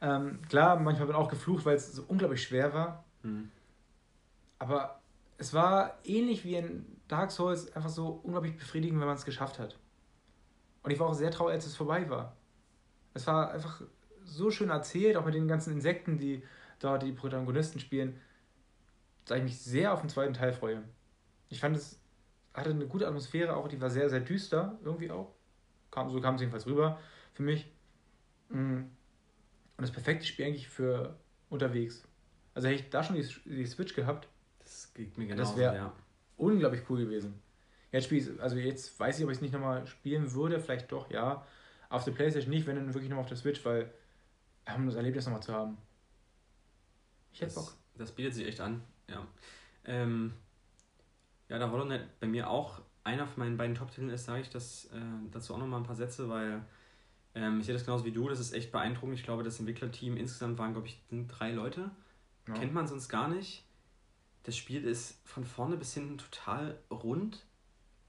Ähm, klar, manchmal bin ich auch geflucht, weil es so unglaublich schwer war. Hm. Aber es war ähnlich wie in Dark Souls einfach so unglaublich befriedigend, wenn man es geschafft hat. Und ich war auch sehr traurig, als es vorbei war. Es war einfach so schön erzählt, auch mit den ganzen Insekten, die dort die Protagonisten spielen, dass ich mich sehr auf den zweiten Teil freue. Ich fand es hatte eine gute Atmosphäre auch, die war sehr, sehr düster, irgendwie auch. Kam, so kam es jedenfalls rüber für mich. Mm. Und das perfekte Spiel eigentlich für unterwegs. Also hätte ich da schon die, die Switch gehabt, das geht mir genauso, das wäre ja. unglaublich cool gewesen. Jetzt spiel also jetzt weiß ich, ob ich es nicht nochmal spielen würde, vielleicht doch, ja. Auf der Playstation nicht, wenn dann wirklich nochmal auf der Switch, weil um das Erlebnis nochmal zu haben. Ich hätte Bock. Das bietet sich echt an, ja. Ähm, ja, da Hollow Knight bei mir auch einer von meinen beiden Top-Titeln ist, sage ich das äh, dazu auch nochmal ein paar Sätze, weil ähm, ich sehe das genauso wie du, das ist echt beeindruckend. Ich glaube, das Entwicklerteam insgesamt waren, glaube ich, drei Leute. Ja. Kennt man sonst gar nicht. Das Spiel ist von vorne bis hinten total rund,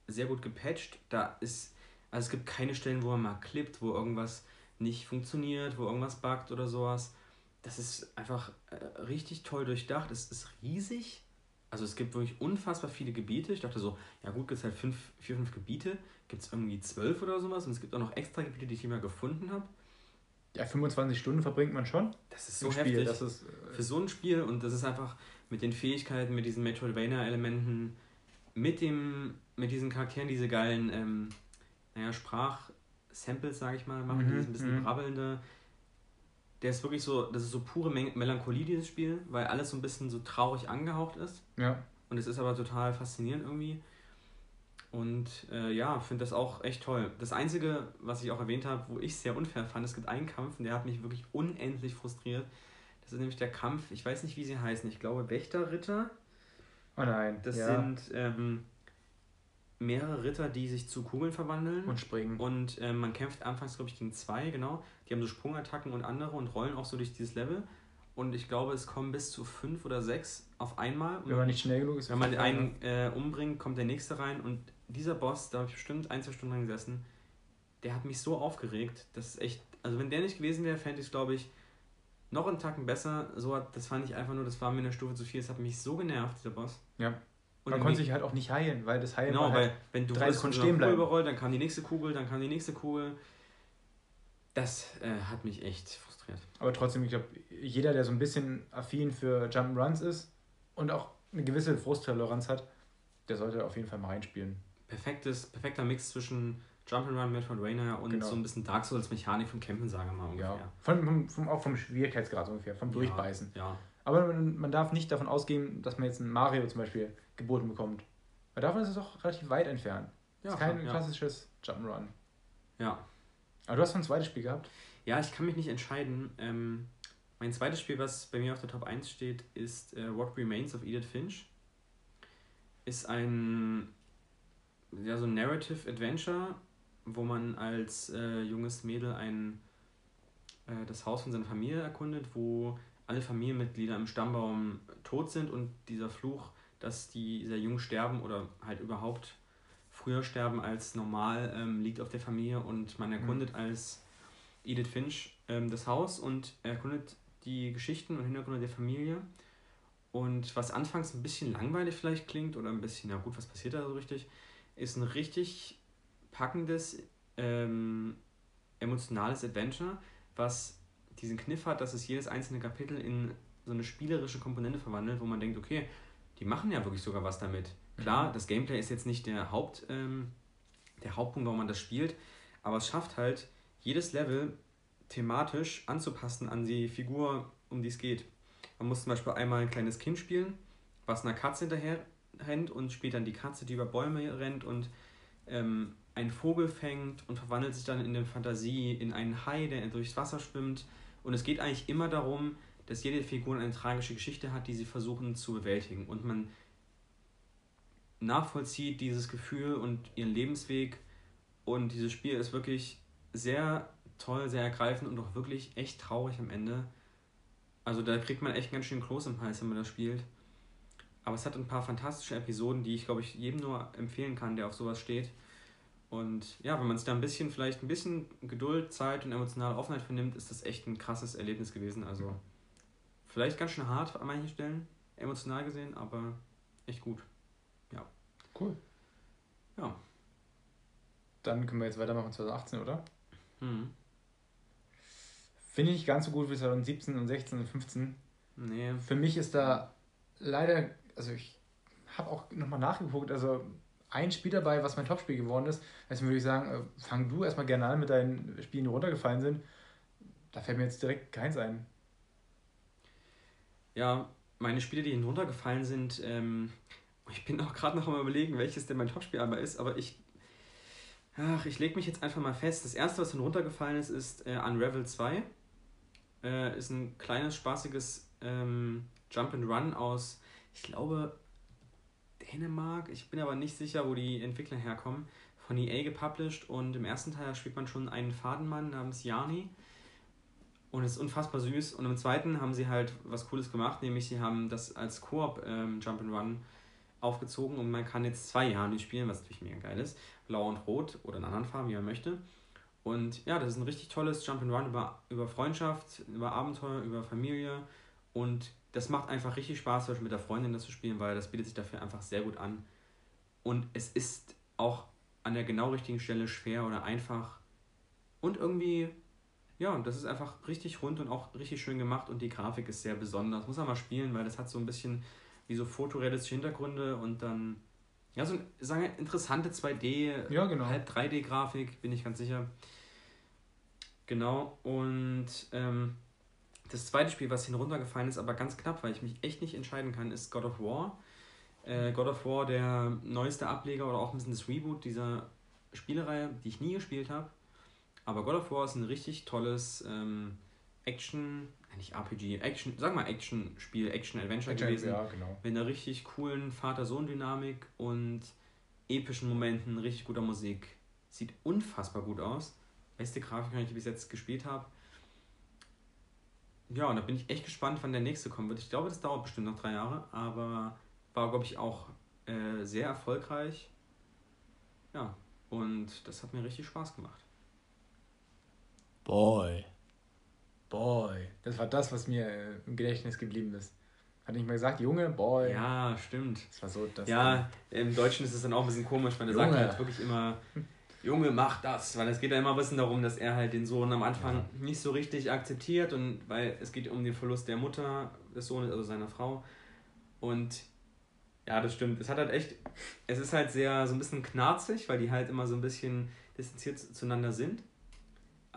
sehr gut gepatcht. Da ist, also es gibt keine Stellen, wo man mal klippt, wo irgendwas nicht funktioniert, wo irgendwas buggt oder sowas. Das ist einfach äh, richtig toll durchdacht. Es ist riesig. Also es gibt wirklich unfassbar viele Gebiete. Ich dachte so, ja gut, gibt es halt fünf, vier, fünf Gebiete. Gibt es irgendwie zwölf oder sowas. Und es gibt auch noch extra Gebiete, die ich immer gefunden habe. Ja, 25 Stunden verbringt man schon. Das ist so heftig. Spiel. Das ist, äh für so ein Spiel. Und das ist einfach mit den Fähigkeiten, mit diesen Metroidvania-Elementen, mit mit diesen Charakteren, diese geilen, ähm, naja, Sprachsamples, sage ich mal, machen, mhm, dieses ein bisschen mhm. brabbelnde. Der ist wirklich so, das ist so pure Melancholie, dieses Spiel, weil alles so ein bisschen so traurig angehaucht ist. Ja. Und es ist aber total faszinierend irgendwie. Und äh, ja, finde das auch echt toll. Das Einzige, was ich auch erwähnt habe, wo ich es sehr unfair fand, es gibt einen Kampf, und der hat mich wirklich unendlich frustriert. Das ist nämlich der Kampf, ich weiß nicht, wie sie heißen. Ich glaube, Wächterritter. Oh nein. Das ja. sind ähm, mehrere Ritter, die sich zu Kugeln verwandeln. Und springen. Und ähm, man kämpft anfangs, glaube ich, gegen zwei, genau. Die haben so Sprungattacken und andere und rollen auch so durch dieses Level. Und ich glaube, es kommen bis zu fünf oder sechs auf einmal. Wenn man nicht schnell genug ist. Wenn man einen äh, umbringt, kommt der nächste rein. Und dieser Boss, da habe ich bestimmt ein, zwei Stunden lang gesessen, der hat mich so aufgeregt. Das ist echt. Also, wenn der nicht gewesen wäre, fände ich es, glaube ich, noch einen Tacken besser. So hat, das fand ich einfach nur, das war mir eine Stufe zu viel. Es hat mich so genervt, dieser Boss. Ja. Und man konnte sich halt auch nicht heilen, weil das Heilen genau, war halt weil wenn du drei Sekunden stehen bleiben. überrollt, dann kam die nächste Kugel, dann kam die nächste Kugel. Das äh, hat mich echt frustriert. Aber trotzdem, ich glaube, jeder, der so ein bisschen affin für Jump'n'Runs ist und auch eine gewisse Frusttoleranz hat, der sollte auf jeden Fall mal reinspielen. Perfektes, perfekter Mix zwischen Jump'n'Run, Metroidvania und genau. so ein bisschen Dark Souls Mechanik vom Campen, sagen wir mal ungefähr. Ja. Von, vom, vom, auch vom Schwierigkeitsgrad ungefähr, vom Durchbeißen. Ja. ja. Aber man, man darf nicht davon ausgehen, dass man jetzt ein Mario zum Beispiel geboten bekommt. Weil davon ist es auch relativ weit entfernt. Ja, ist kein ja. klassisches Jump'n'Run. Ja. Aber du hast noch ein zweites Spiel gehabt? Ja, ich kann mich nicht entscheiden. Ähm, mein zweites Spiel, was bei mir auf der Top 1 steht, ist äh, What Remains of Edith Finch. Ist ein ja, so ein Narrative Adventure wo man als äh, junges Mädel ein, äh, das Haus von seiner Familie erkundet, wo alle Familienmitglieder im Stammbaum tot sind und dieser Fluch, dass die sehr jung sterben oder halt überhaupt früher sterben als normal, ähm, liegt auf der Familie und man erkundet mhm. als Edith Finch ähm, das Haus und erkundet die Geschichten und Hintergründe der Familie. Und was anfangs ein bisschen langweilig vielleicht klingt oder ein bisschen, ja gut, was passiert da so richtig, ist ein richtig packendes, ähm, emotionales Adventure, was diesen Kniff hat, dass es jedes einzelne Kapitel in so eine spielerische Komponente verwandelt, wo man denkt, okay, die machen ja wirklich sogar was damit. Klar, mhm. das Gameplay ist jetzt nicht der, Haupt, ähm, der Hauptpunkt, warum man das spielt, aber es schafft halt, jedes Level thematisch anzupassen an die Figur, um die es geht. Man muss zum Beispiel einmal ein kleines Kind spielen, was einer Katze hinterher rennt und spielt dann die Katze, die über Bäume rennt und ähm, einen Vogel fängt und verwandelt sich dann in der Fantasie in einen Hai, der durchs Wasser schwimmt. Und es geht eigentlich immer darum, dass jede Figur eine tragische Geschichte hat, die sie versuchen zu bewältigen. Und man nachvollzieht dieses Gefühl und ihren Lebensweg. Und dieses Spiel ist wirklich sehr toll, sehr ergreifend und auch wirklich echt traurig am Ende. Also da kriegt man echt ganz schön Kloß im Hals, wenn man das spielt. Aber es hat ein paar fantastische Episoden, die ich, glaube ich, jedem nur empfehlen kann, der auf sowas steht. Und ja, wenn man sich da ein bisschen, vielleicht ein bisschen Geduld, Zeit und emotionale Offenheit vernimmt, ist das echt ein krasses Erlebnis gewesen. Also vielleicht ganz schön hart an manchen Stellen, emotional gesehen, aber echt gut. Ja. Cool. Ja. Dann können wir jetzt weitermachen 2018, oder? Mhm. Finde ich nicht ganz so gut wie 2017 und 16 und 15. Nee. Für mich ist da leider, also ich habe auch nochmal nachgeguckt, also ein Spiel dabei, was mein Topspiel geworden ist. Deswegen würde ich sagen, äh, fang du erstmal gerne an mit deinen Spielen, die runtergefallen sind. Da fällt mir jetzt direkt keins ein. Ja, meine Spiele, die runtergefallen sind, ähm, ich bin auch gerade noch am überlegen, welches denn mein Topspiel einmal ist, aber ich. Ach, ich lege mich jetzt einfach mal fest. Das erste, was runtergefallen ist, ist äh, Unravel 2. Äh, ist ein kleines, spaßiges ähm, Jump and Run aus, ich glaube, Dänemark. Ich bin aber nicht sicher, wo die Entwickler herkommen. Von EA gepublished und im ersten Teil spielt man schon einen Fadenmann namens Jani. Und es ist unfassbar süß. Und im zweiten haben sie halt was Cooles gemacht, nämlich sie haben das als Koop ähm, Jump'n'Run aufgezogen und man kann jetzt zwei Jani spielen, was natürlich mega geil ist. Blau und Rot oder in anderen Farben, wie man möchte. Und ja, das ist ein richtig tolles Jump'n'Run über, über Freundschaft, über Abenteuer, über Familie. Und das macht einfach richtig Spaß, zum Beispiel mit der Freundin das zu spielen, weil das bietet sich dafür einfach sehr gut an. Und es ist auch an der genau richtigen Stelle schwer oder einfach. Und irgendwie, ja, das ist einfach richtig rund und auch richtig schön gemacht und die Grafik ist sehr besonders. Muss man mal spielen, weil das hat so ein bisschen wie so fotorealistische Hintergründe und dann, ja, so sagen wir, interessante 2D, Ja, genau. halb 3D-Grafik, bin ich ganz sicher. Genau, und ähm, das zweite Spiel, was hinuntergefallen ist, aber ganz knapp, weil ich mich echt nicht entscheiden kann, ist God of War. Äh, God of War, der neueste Ableger oder auch ein bisschen das Reboot dieser Spielereihe, die ich nie gespielt habe. Aber God of War ist ein richtig tolles ähm, Action, äh, nicht RPG, Action, sag mal Action-Spiel, Action-Adventure gewesen. Ja, genau. Mit einer richtig coolen Vater-Sohn-Dynamik und epischen Momenten, richtig guter Musik. Sieht unfassbar gut aus. Beste Grafik, die ich bis jetzt gespielt habe. Ja, und da bin ich echt gespannt, wann der nächste kommen wird. Ich glaube, das dauert bestimmt noch drei Jahre, aber war, glaube ich, auch äh, sehr erfolgreich. Ja, und das hat mir richtig Spaß gemacht. Boy. Boy. Das war das, was mir äh, im Gedächtnis geblieben ist. Hat nicht mal gesagt, Junge, Boy. Ja, stimmt. Das war so das. Ja, im Deutschen ist es dann auch ein bisschen komisch, weil er sagt halt wirklich immer, Junge, mach das. Weil es geht ja immer ein bisschen darum, dass er halt den Sohn am Anfang Ja. nicht so richtig akzeptiert und weil es geht um den Verlust der Mutter des Sohnes, also seiner Frau. Und ja, das stimmt. Es hat halt echt, es ist halt sehr so ein bisschen knarzig, weil die halt immer so ein bisschen distanziert zueinander sind.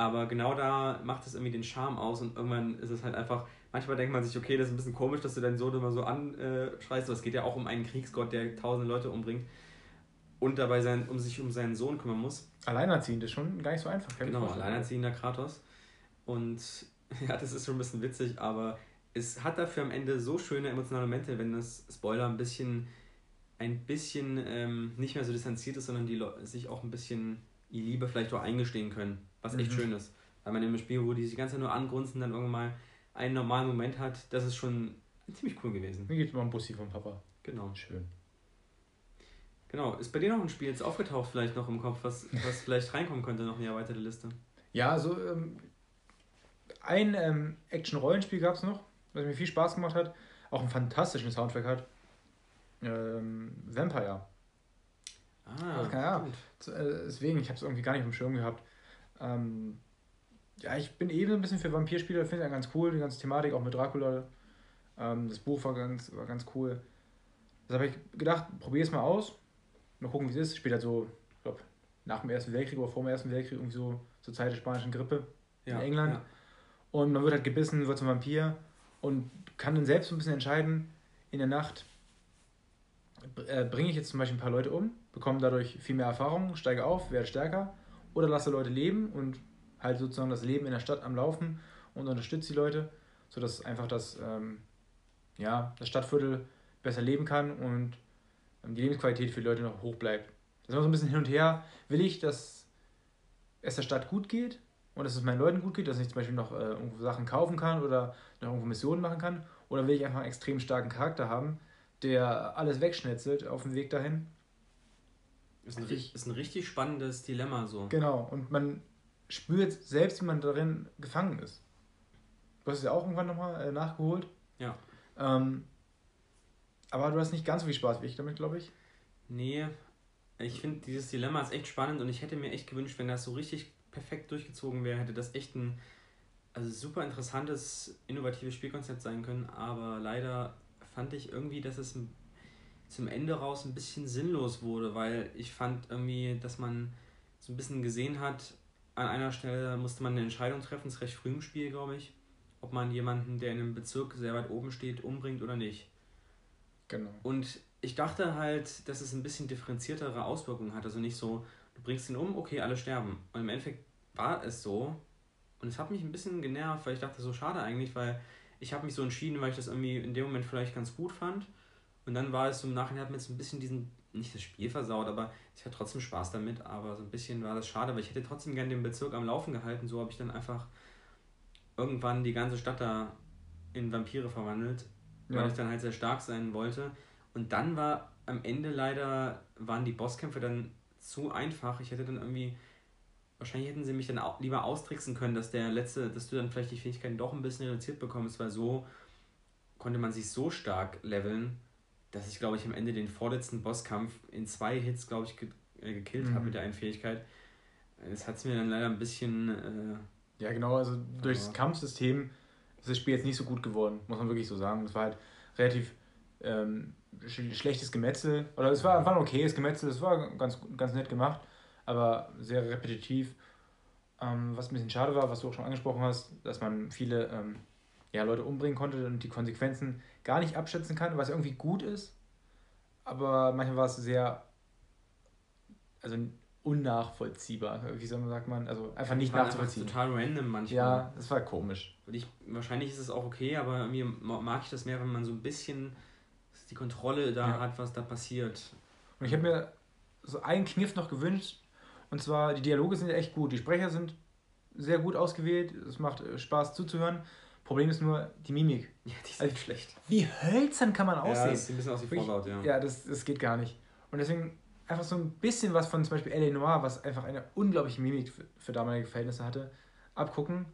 Aber genau da macht es irgendwie den Charme aus und irgendwann ist es halt einfach, manchmal denkt man sich, okay, das ist ein bisschen komisch, dass du deinen Sohn immer so anschreist, aber es geht ja auch um einen Kriegsgott, der tausende Leute umbringt und dabei sein, um sich um seinen Sohn kümmern muss. Alleinerziehend ist schon gar nicht so einfach. Genau, alleinerziehender Kratos. Und ja, das ist schon ein bisschen witzig, aber es hat dafür am Ende so schöne emotionale Momente, wenn das Spoiler ein bisschen, ein bisschen ähm, nicht mehr so distanziert ist, sondern die Leute sich auch ein bisschen die Liebe vielleicht auch eingestehen können, was echt Mhm. schön ist. Weil man in einem Spiel, wo die sich die ganze Zeit nur angrunzen, dann irgendwann mal einen normalen Moment hat, das ist schon ziemlich cool gewesen. Mir gibt mal ein Bussi vom Papa. Genau. Schön. Genau. Ist bei dir noch ein Spiel jetzt aufgetaucht, vielleicht noch im Kopf, was, was vielleicht reinkommen könnte, noch in die erweiterte Liste? Ja, so ähm, ein ähm, Action-Rollenspiel gab es noch, was mir viel Spaß gemacht hat. Auch einen fantastischen Soundtrack hat. Ähm, Vampire. Ah, Ja, gut. Z- äh, Deswegen, ich habe es irgendwie gar nicht dem Schirm gehabt. Ähm, ja, ich bin eben ein bisschen für Vampirspiele, finde ich ganz cool, die ganze Thematik, auch mit Dracula. Ähm, das Buch war ganz, war ganz cool. Das habe ich gedacht, probier es mal aus. Mal gucken, wie es ist. Spielt halt so, ich glaube, nach dem Ersten Weltkrieg oder vor dem Ersten Weltkrieg, irgendwie so zur Zeit der spanischen Grippe. Ja, in England. ja. Und man wird halt gebissen, wird zum Vampir und kann dann selbst so ein bisschen entscheiden, in der Nacht äh, bringe ich jetzt zum Beispiel ein paar Leute um, bekomme dadurch viel mehr Erfahrung, steige auf, werde stärker oder lasse Leute leben und halt sozusagen das Leben in der Stadt am Laufen und unterstütze die Leute, sodass einfach das, ähm, ja, das Stadtviertel besser leben kann und ähm, die Lebensqualität für die Leute noch hoch bleibt. Das ist immer so ein bisschen hin und her. Will ich, dass es der Stadt gut geht und dass es meinen Leuten gut geht, dass ich zum Beispiel noch äh, irgendwo Sachen kaufen kann oder noch irgendwo Missionen machen kann? Oder will ich einfach einen extrem starken Charakter haben, der alles wegschnetzelt auf dem Weg dahin? Ist ein, ist ein richtig spannendes Dilemma so. Genau, und man spürt selbst, wie man darin gefangen ist. Du hast es ja auch irgendwann nochmal äh, nachgeholt. Ja. Ähm, aber du hast nicht ganz so viel Spaß wie ich damit, glaube ich. Nee, ich finde dieses Dilemma ist echt spannend und ich hätte mir echt gewünscht, wenn das so richtig perfekt durchgezogen wäre, hätte das echt ein also super interessantes, innovatives Spielkonzept sein können, aber leider fand ich irgendwie, dass es m- zum Ende raus ein bisschen sinnlos wurde, weil ich fand irgendwie, dass man so ein bisschen gesehen hat, an einer Stelle musste man eine Entscheidung treffen, das ist recht früh im Spiel, glaube ich, ob man jemanden, der in einem Bezirk sehr weit oben steht, umbringt oder nicht. Genau. Und ich dachte halt, dass es ein bisschen differenziertere Auswirkungen hat. Also nicht so, du bringst ihn um, okay, alle sterben. Und im Endeffekt war es so. Und es hat mich ein bisschen genervt, weil ich dachte, so schade eigentlich, weil ich habe mich so entschieden, weil ich das irgendwie in dem Moment vielleicht ganz gut fand. Und dann war es so im Nachhinein, hat mir jetzt ein bisschen diesen, nicht das Spiel versaut, aber ich hatte trotzdem Spaß damit, aber so ein bisschen war das schade, weil ich hätte trotzdem gerne den Bezirk am Laufen gehalten. So habe ich dann einfach irgendwann die ganze Stadt da in Vampire verwandelt, weil Ja. ich dann halt sehr stark sein wollte. Und dann war am Ende leider, waren die Bosskämpfe dann zu einfach. Ich hätte dann irgendwie, wahrscheinlich hätten sie mich dann auch lieber austricksen können, dass der letzte, dass du dann vielleicht die Fähigkeiten doch ein bisschen reduziert bekommst, weil so konnte man sich so stark leveln, dass ich glaube ich am Ende den vorletzten Bosskampf in zwei Hits, glaube ich, ge äh, gekillt Mhm. habe mit der einen Fähigkeit. Das hat es mir dann leider ein bisschen äh, Ja, genau, also durch das Kampfsystem ist das Spiel jetzt nicht so gut geworden, muss man wirklich so sagen. Es war halt relativ ähm, sch schlechtes Gemetzel. Oder es war, war ein okayes Gemetzel, es war ganz, ganz nett gemacht, aber sehr repetitiv. Ähm, was ein bisschen schade war, was du auch schon angesprochen hast, dass man viele ähm, ja, Leute umbringen konnte und die Konsequenzen gar nicht abschätzen kann, was irgendwie gut ist. Aber manchmal war es sehr also unnachvollziehbar. Wie soll man sagt man? Also einfach nicht war einfach nachzuvollziehen. total random manchmal. Ja, das war komisch. Und ich, wahrscheinlich ist es auch okay, aber mir ma- mag ich das mehr, wenn man so ein bisschen die Kontrolle da Ja. hat, was da passiert. Und ich habe mir so einen Kniff noch gewünscht. Und zwar, die Dialoge sind echt gut. Die Sprecher sind sehr gut ausgewählt. Es macht äh, Spaß zuzuhören. Problem ist nur die Mimik. Ja, die sind Also, schlecht. Wie hölzern kann man Ja, aussehen? das sieht ein bisschen aus wie? Fallout, ja. Ja, das, das geht gar nicht. Und deswegen einfach so ein bisschen was von zum Beispiel L.A. Noir, was einfach eine unglaubliche Mimik für, für damalige Verhältnisse hatte, abgucken.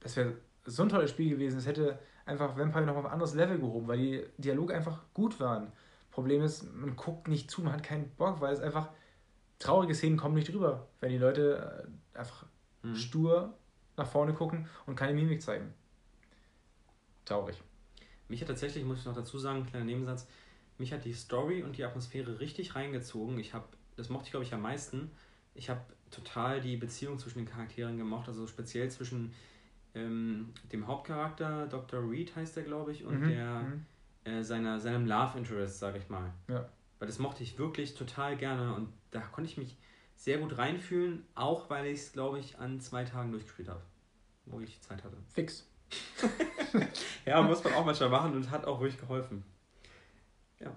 Das wäre so ein tolles Spiel gewesen. Es hätte einfach Vampire noch auf ein anderes Level gehoben, weil die Dialoge einfach gut waren. Problem ist, man guckt nicht zu, man hat keinen Bock, weil es einfach traurige Szenen kommen nicht drüber, wenn die Leute äh, einfach Mhm. stur nach vorne gucken und keine Mimik zeigen. Traurig. Mich hat tatsächlich, muss ich noch dazu sagen, kleiner Nebensatz, mich hat die Story und die Atmosphäre richtig reingezogen. Ich habe, das mochte ich glaube ich am meisten. Ich habe total die Beziehung zwischen den Charakteren gemocht, also speziell zwischen ähm, dem Hauptcharakter, Dr. Reed heißt er glaube ich, und Mhm, der mhm. äh, seiner, seinem Love Interest, sage ich mal. Ja. Weil das mochte ich wirklich total gerne und da konnte ich mich sehr gut reinfühlen, auch weil ich es, glaube ich, an zwei Tagen durchgespielt habe, wo ich Zeit hatte. Fix. Ja, muss man auch manchmal machen und hat auch ruhig geholfen. Ja.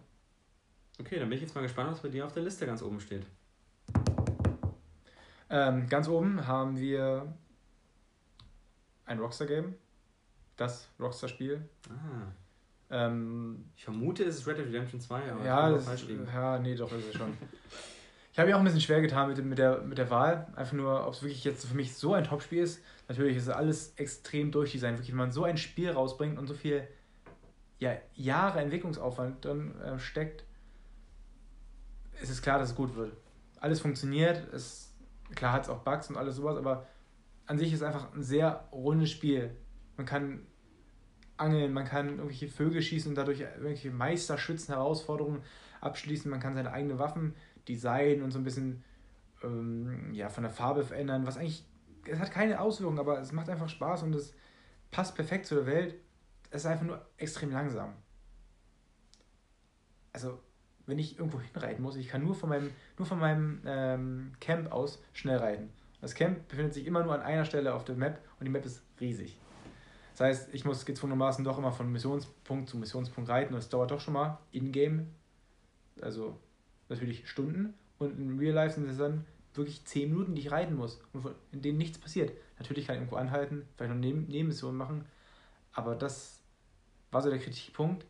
Okay, dann bin ich jetzt mal gespannt, was bei dir auf der Liste ganz oben steht. Ähm, ganz oben haben wir ein Rockstar-Game. Das Rockstar-Spiel. Ah. Ähm, Ich vermute, es ist Red Dead Redemption 2, aber ja, das, falsch liegen. ja, nee, doch, ist es schon. ich habe mir auch ein bisschen schwer getan mit, mit, der, mit der Wahl. Einfach nur, ob es wirklich jetzt für mich so ein Top-Spiel ist. Natürlich ist alles extrem durchdesignt. Wirklich, wenn man so ein Spiel rausbringt und so viel ja, Jahre Entwicklungsaufwand drin äh, steckt, ist es klar, dass es gut wird. Alles funktioniert. Es, klar hat es auch Bugs und alles sowas, aber an sich ist es einfach ein sehr rundes Spiel. Man kann angeln, man kann irgendwelche Vögel schießen und dadurch irgendwelche Meisterschützen, Herausforderungen abschließen. Man kann seine eigenen Waffen designen und so ein bisschen ähm, ja, von der Farbe verändern, was eigentlich, es hat keine Auswirkungen, aber es macht einfach Spaß und es passt perfekt zu der Welt. Es ist einfach nur extrem langsam. Also, wenn ich irgendwo hinreiten muss, ich kann nur von meinem, nur von meinem ähm, Camp aus schnell reiten. Das Camp befindet sich immer nur an einer Stelle auf der Map und die Map ist riesig. Das heißt, ich muss gezwungenermaßen doch immer von Missionspunkt zu Missionspunkt reiten und es dauert doch schon mal in-game, also natürlich Stunden und in Real Life sind es dann wirklich 10 Minuten, die ich reiten muss und in denen nichts passiert. Natürlich kann ich irgendwo anhalten, vielleicht noch Neben Nebenmissionen machen, aber das war so der Kritikpunkt,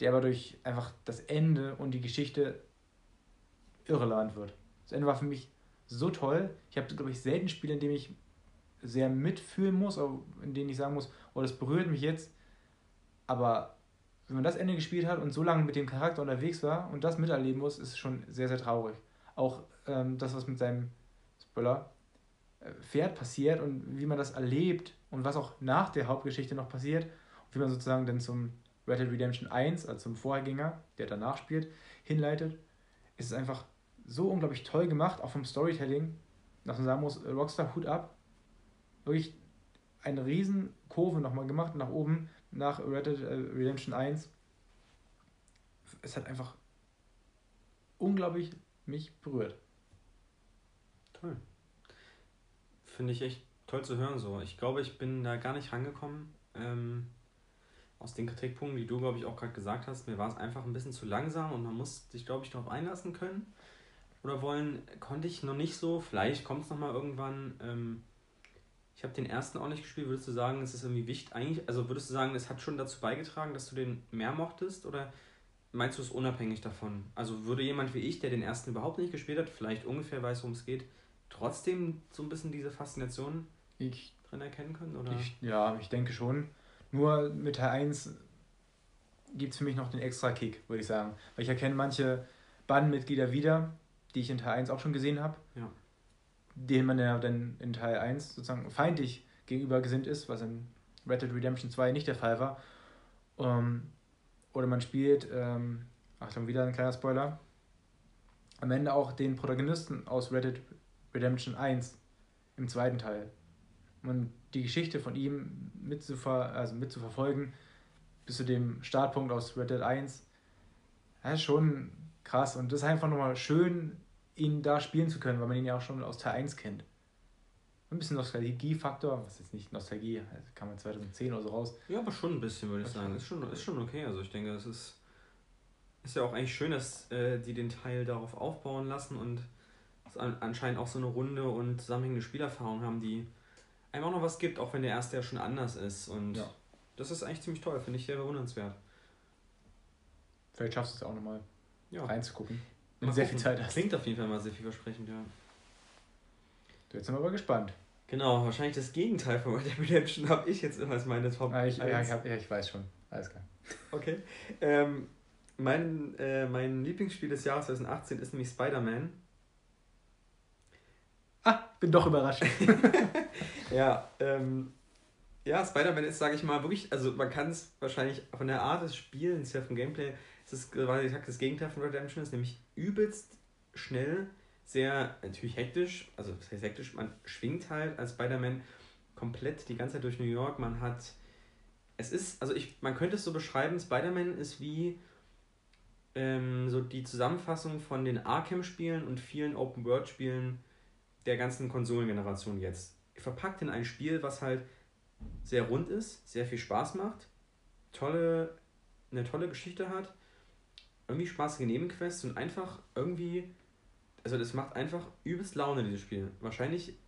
der aber durch einfach das Ende und die Geschichte irrelevant wird. Das Ende war für mich so toll. Ich habe, glaube ich, selten Spiele, in denen ich sehr mitfühlen muss, in denen ich sagen muss, oh, das berührt mich jetzt. Aber wenn man das Ende gespielt hat und so lange mit dem Charakter unterwegs war und das miterleben muss, ist es schon sehr, sehr traurig. Auch ähm, das, was mit seinem Spoiler äh, Pferd passiert und wie man das erlebt und was auch nach der Hauptgeschichte noch passiert und wie man sozusagen dann zum Red Dead Redemption 1, also zum Vorgänger, der danach spielt, hinleitet, ist es einfach so unglaublich toll gemacht, auch vom Storytelling, dass man sagen muss, Rockstar Hut ab, wirklich eine riesen Kurve nochmal gemacht nach oben, nach Red Dead äh, Redemption 1. Es hat einfach unglaublich mich berührt. Toll. Finde ich echt toll zu hören so. Ich glaube, ich bin da gar nicht rangekommen. Ähm, aus den Kritikpunkten, die du, glaube ich, auch gerade gesagt hast, mir war es einfach ein bisschen zu langsam und man muss sich, glaube ich, darauf einlassen können. Oder wollen, konnte ich noch nicht so. Vielleicht kommt es nochmal irgendwann. Ähm, ich habe den ersten auch nicht gespielt. Würdest du sagen, es ist irgendwie wichtig? Eigentlich, also würdest du sagen, es hat schon dazu beigetragen, dass du den mehr mochtest? Oder meinst du es unabhängig davon? Also würde jemand wie ich, der den ersten überhaupt nicht gespielt hat, vielleicht ungefähr weiß, worum es geht, trotzdem so ein bisschen diese Faszination ich, drin erkennen können? Oder? Ich, ja, ich denke schon. Nur mit Teil 1 gibt es für mich noch den extra Kick, würde ich sagen. Weil ich erkenne manche Bandenmitglieder wieder, die ich in Teil 1 auch schon gesehen habe. Ja. Denen man ja dann in Teil 1 sozusagen feindlich gegenüber gesinnt ist, was in Red Dead Redemption 2 nicht der Fall war. Um, ähm, oder man spielt, ähm, Achtung, wieder ein kleiner Spoiler, am Ende auch den Protagonisten aus Red Dead Redemption 1 im zweiten Teil. Und die Geschichte von ihm mitzuver also mitzuverfolgen bis zu dem Startpunkt aus Red Dead 1, das ist schon krass. Und das ist einfach nochmal schön, ihn da spielen zu können, weil man ihn ja auch schon aus Teil 1 kennt. Ein bisschen Nostalgiefaktor, was jetzt nicht Nostalgie, also kam man 2010 oder so raus. Ja, aber schon ein bisschen, würde ich sagen. Ist schon, ist schon okay. Also ich denke, es ist, ist ja auch eigentlich schön, dass äh, die den Teil darauf aufbauen lassen und anscheinend auch so eine runde und zusammenhängende Spielerfahrung haben, die einem auch noch was gibt, auch wenn der erste ja schon anders ist. Und ja. das ist eigentlich ziemlich toll, finde ich sehr bewundernswert. Vielleicht schaffst du es auch nochmal ja. reinzugucken. Wenn du sehr viel Zeit hast. Klingt auf jeden Fall mal sehr vielversprechend, ja. Jetzt sind wir aber gespannt. Genau, wahrscheinlich das Gegenteil von Red Dead Redemption habe ich jetzt immer als meine Top. Ah, ich, ja, ich, hab, ja, ich weiß schon. Alles klar. Okay. Ähm, mein, äh, mein Lieblingsspiel des Jahres 2018 ist nämlich Spider-Man. Ah, bin doch überrascht. ja, ähm, ja, Spider-Man ist, sage ich mal, wirklich, also man kann es wahrscheinlich von der Art des Spielens her, vom Gameplay, es ist, sag, das Gegenteil von Redemption ist nämlich übelst schnell, sehr natürlich hektisch, also das heißt hektisch, man schwingt halt als Spider-Man komplett die ganze Zeit durch New York, man hat, es ist, also ich, man könnte es so beschreiben, Spider-Man ist wie ähm, so die Zusammenfassung von den Arkham-Spielen und vielen Open-World-Spielen der ganzen Konsolengeneration jetzt. Verpackt in ein Spiel, was halt sehr rund ist, sehr viel Spaß macht, tolle, eine tolle Geschichte hat, irgendwie spaßige Nebenquests und einfach irgendwie, also das macht einfach übelst Laune, dieses Spiel. Wahrscheinlich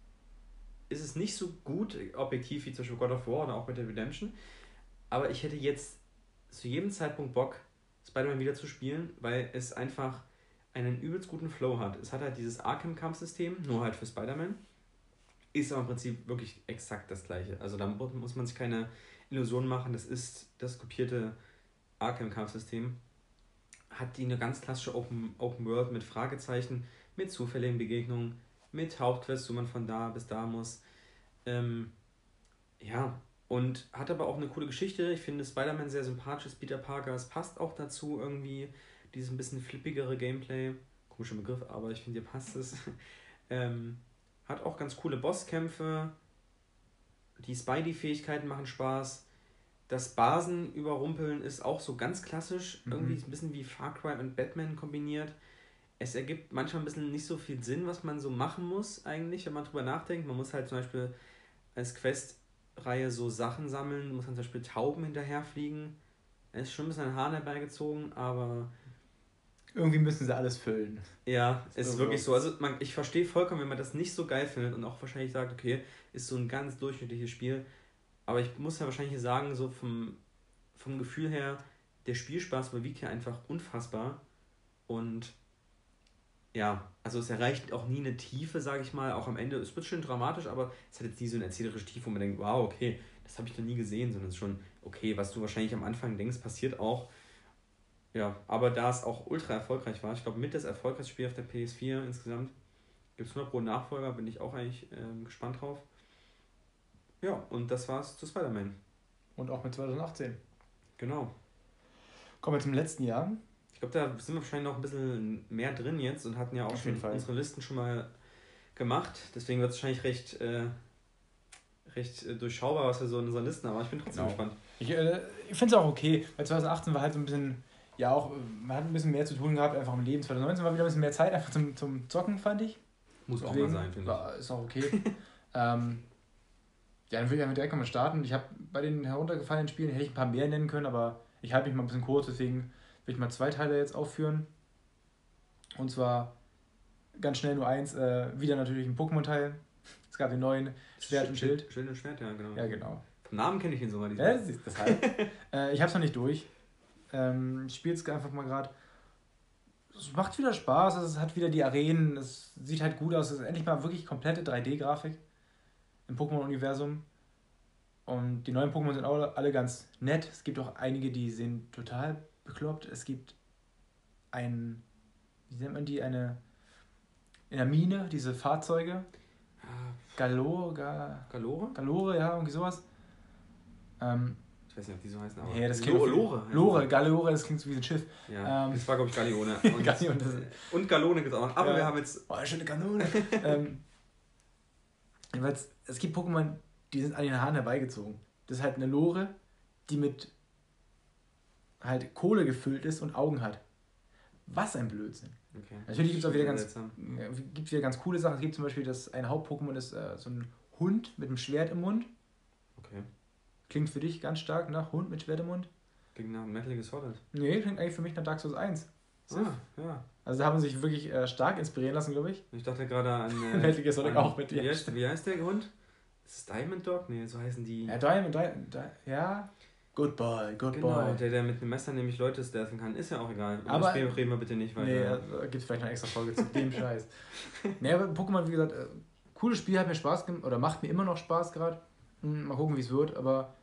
ist es nicht so gut objektiv wie zum Beispiel God of War oder auch mit der Redemption, aber ich hätte jetzt zu jedem Zeitpunkt Bock, Spider-Man wieder zu spielen, weil es einfach einen übelst guten Flow hat. Es hat halt dieses Arkham-Kampfsystem, nur halt für Spider-Man. Ist aber im Prinzip wirklich exakt das gleiche. Also da muss man sich keine Illusionen machen, das ist das kopierte Arkham-Kampfsystem. Hat die eine ganz klassische Open, Open World mit Fragezeichen, mit zufälligen Begegnungen, mit Hauptquests, wo man von da bis da muss. Ähm, ja, und hat aber auch eine coole Geschichte. Ich finde Spider-Man sehr sympathisch, Peter Parker. Es passt auch dazu irgendwie dieses ein bisschen flippigere Gameplay. Komischer Begriff, aber ich finde, hier passt es. ähm, hat auch ganz coole Bosskämpfe. Die Spidey-Fähigkeiten machen Spaß. Das Basen überrumpeln ist auch so ganz klassisch. Mhm. Irgendwie ein bisschen wie Far Cry und Batman kombiniert. Es ergibt manchmal ein bisschen nicht so viel Sinn, was man so machen muss, eigentlich, wenn man drüber nachdenkt. Man muss halt zum Beispiel als Quest-Reihe so Sachen sammeln, muss dann zum Beispiel Tauben hinterherfliegen. Es ist schon ein bisschen ein Hahn herbeigezogen, aber irgendwie müssen sie alles füllen. Ja, es ist wirklich so. Also man, ich verstehe vollkommen, wenn man das nicht so geil findet und auch wahrscheinlich sagt, okay, ist so ein ganz durchschnittliches Spiel. Aber ich muss ja wahrscheinlich sagen, so vom, vom Gefühl her, der Spielspaß überwiegt hier einfach unfassbar. Und ja, also es erreicht auch nie eine Tiefe, sage ich mal. Auch am Ende, es wird schon dramatisch, aber es hat jetzt nie so eine erzählerische Tiefe, wo man denkt, wow, okay, das habe ich noch nie gesehen, sondern es ist schon, okay, was du wahrscheinlich am Anfang denkst, passiert auch. Ja, aber da es auch ultra erfolgreich war, ich glaube mit das erfolgreichste Spiel auf der PS4 insgesamt, gibt es 100 Pro Nachfolger, bin ich auch eigentlich ähm, gespannt drauf. Ja, und das war's zu Spider-Man. Und auch mit 2018. Genau. Kommen wir zum letzten Jahr. Ich glaube, da sind wir wahrscheinlich noch ein bisschen mehr drin jetzt und hatten ja auch auf schon unsere Listen schon mal gemacht. Deswegen wird es wahrscheinlich recht, äh, recht äh, durchschaubar, was wir so in unseren Listen haben. Aber ich bin trotzdem genau. gespannt. Ich, äh, ich finde es auch okay, weil 2018 war halt so ein bisschen ja auch, man hat ein bisschen mehr zu tun gehabt, einfach im Leben. 2019 war wieder ein bisschen mehr Zeit einfach zum, zum Zocken, fand ich. Muss Deswegen, auch mal sein, finde ich. Ist auch okay. ähm, Ja, dann würde ich einfach direkt mal starten. Ich habe bei den heruntergefallenen Spielen hätte ich ein paar mehr nennen können, aber ich halte mich mal ein bisschen kurz, deswegen will ich mal zwei Teile jetzt aufführen. Und zwar ganz schnell nur eins, äh, wieder natürlich ein Pokémon-Teil. Es gab den neuen Schwert und Schild. Schild und Schwert, ja, genau. Ja, genau. Vom Namen kenne ich ihn sogar. Ja, das ist deshalb. äh, ich habe es noch nicht durch. Ähm, ich spiele es einfach mal gerade. Es macht wieder Spaß, es hat wieder die Arenen, es sieht halt gut aus. Es ist endlich mal wirklich komplette 3D-Grafik im Pokémon-Universum. Und die neuen Pokémon sind auch alle ganz nett. Es gibt auch einige, die sehen total bekloppt. Es gibt ein, wie nennt man die, eine, in der Mine, diese Fahrzeuge. Galore, Ga, Galore? Galore, ja, irgendwie sowas. Ähm, ich weiß nicht, ob die so heißen, aber. Ja, das klingt Lore, Lore. Lore, Galore, das klingt so wie ein Schiff. Ja, ähm, das war, glaube ich, Galeone. Und, Galeone, und Galone gibt es auch noch. Aber ja. wir haben jetzt. Oh, schöne Kanone. ähm, jedenfalls, es gibt Pokémon, die sind an den Haaren herbeigezogen. Das ist halt eine Lore, die mit halt Kohle gefüllt ist und Augen hat. Was ein Blödsinn. Okay. Natürlich gibt es auch wieder ganz, gibt wieder ganz coole Sachen. Es gibt zum Beispiel, dass ein Haupt-Pokémon ist äh, so ein Hund mit einem Schwert im Mund. Okay. Klingt für dich ganz stark nach Hund mit Schwert im Mund? Klingt nach Metal Gear Solid. Nee, klingt eigentlich für mich nach Dark Souls 1. Ah, ja. Also da haben sie sich wirklich äh, stark inspirieren lassen, glaube ich. Ich dachte gerade an. Äh, Metal Gear Solid auch mit dir. Wie heißt, wie heißt der Hund? Ist es Diamond Dog? Nee, so heißen die. Ja, Diamond, Diamond, Di ja. Good boy, good genau, boy. der, der mit dem Messer nämlich Leute stealthen kann, ist ja auch egal. Aber das reden wir bitte nicht weiter. Nee, da gibt es vielleicht eine extra Folge zu dem Scheiß. Nee, aber Pokémon, wie gesagt, äh, cooles Spiel, hat mir Spaß gemacht, oder macht mir immer noch Spaß gerade. Mal gucken, wie es wird, aber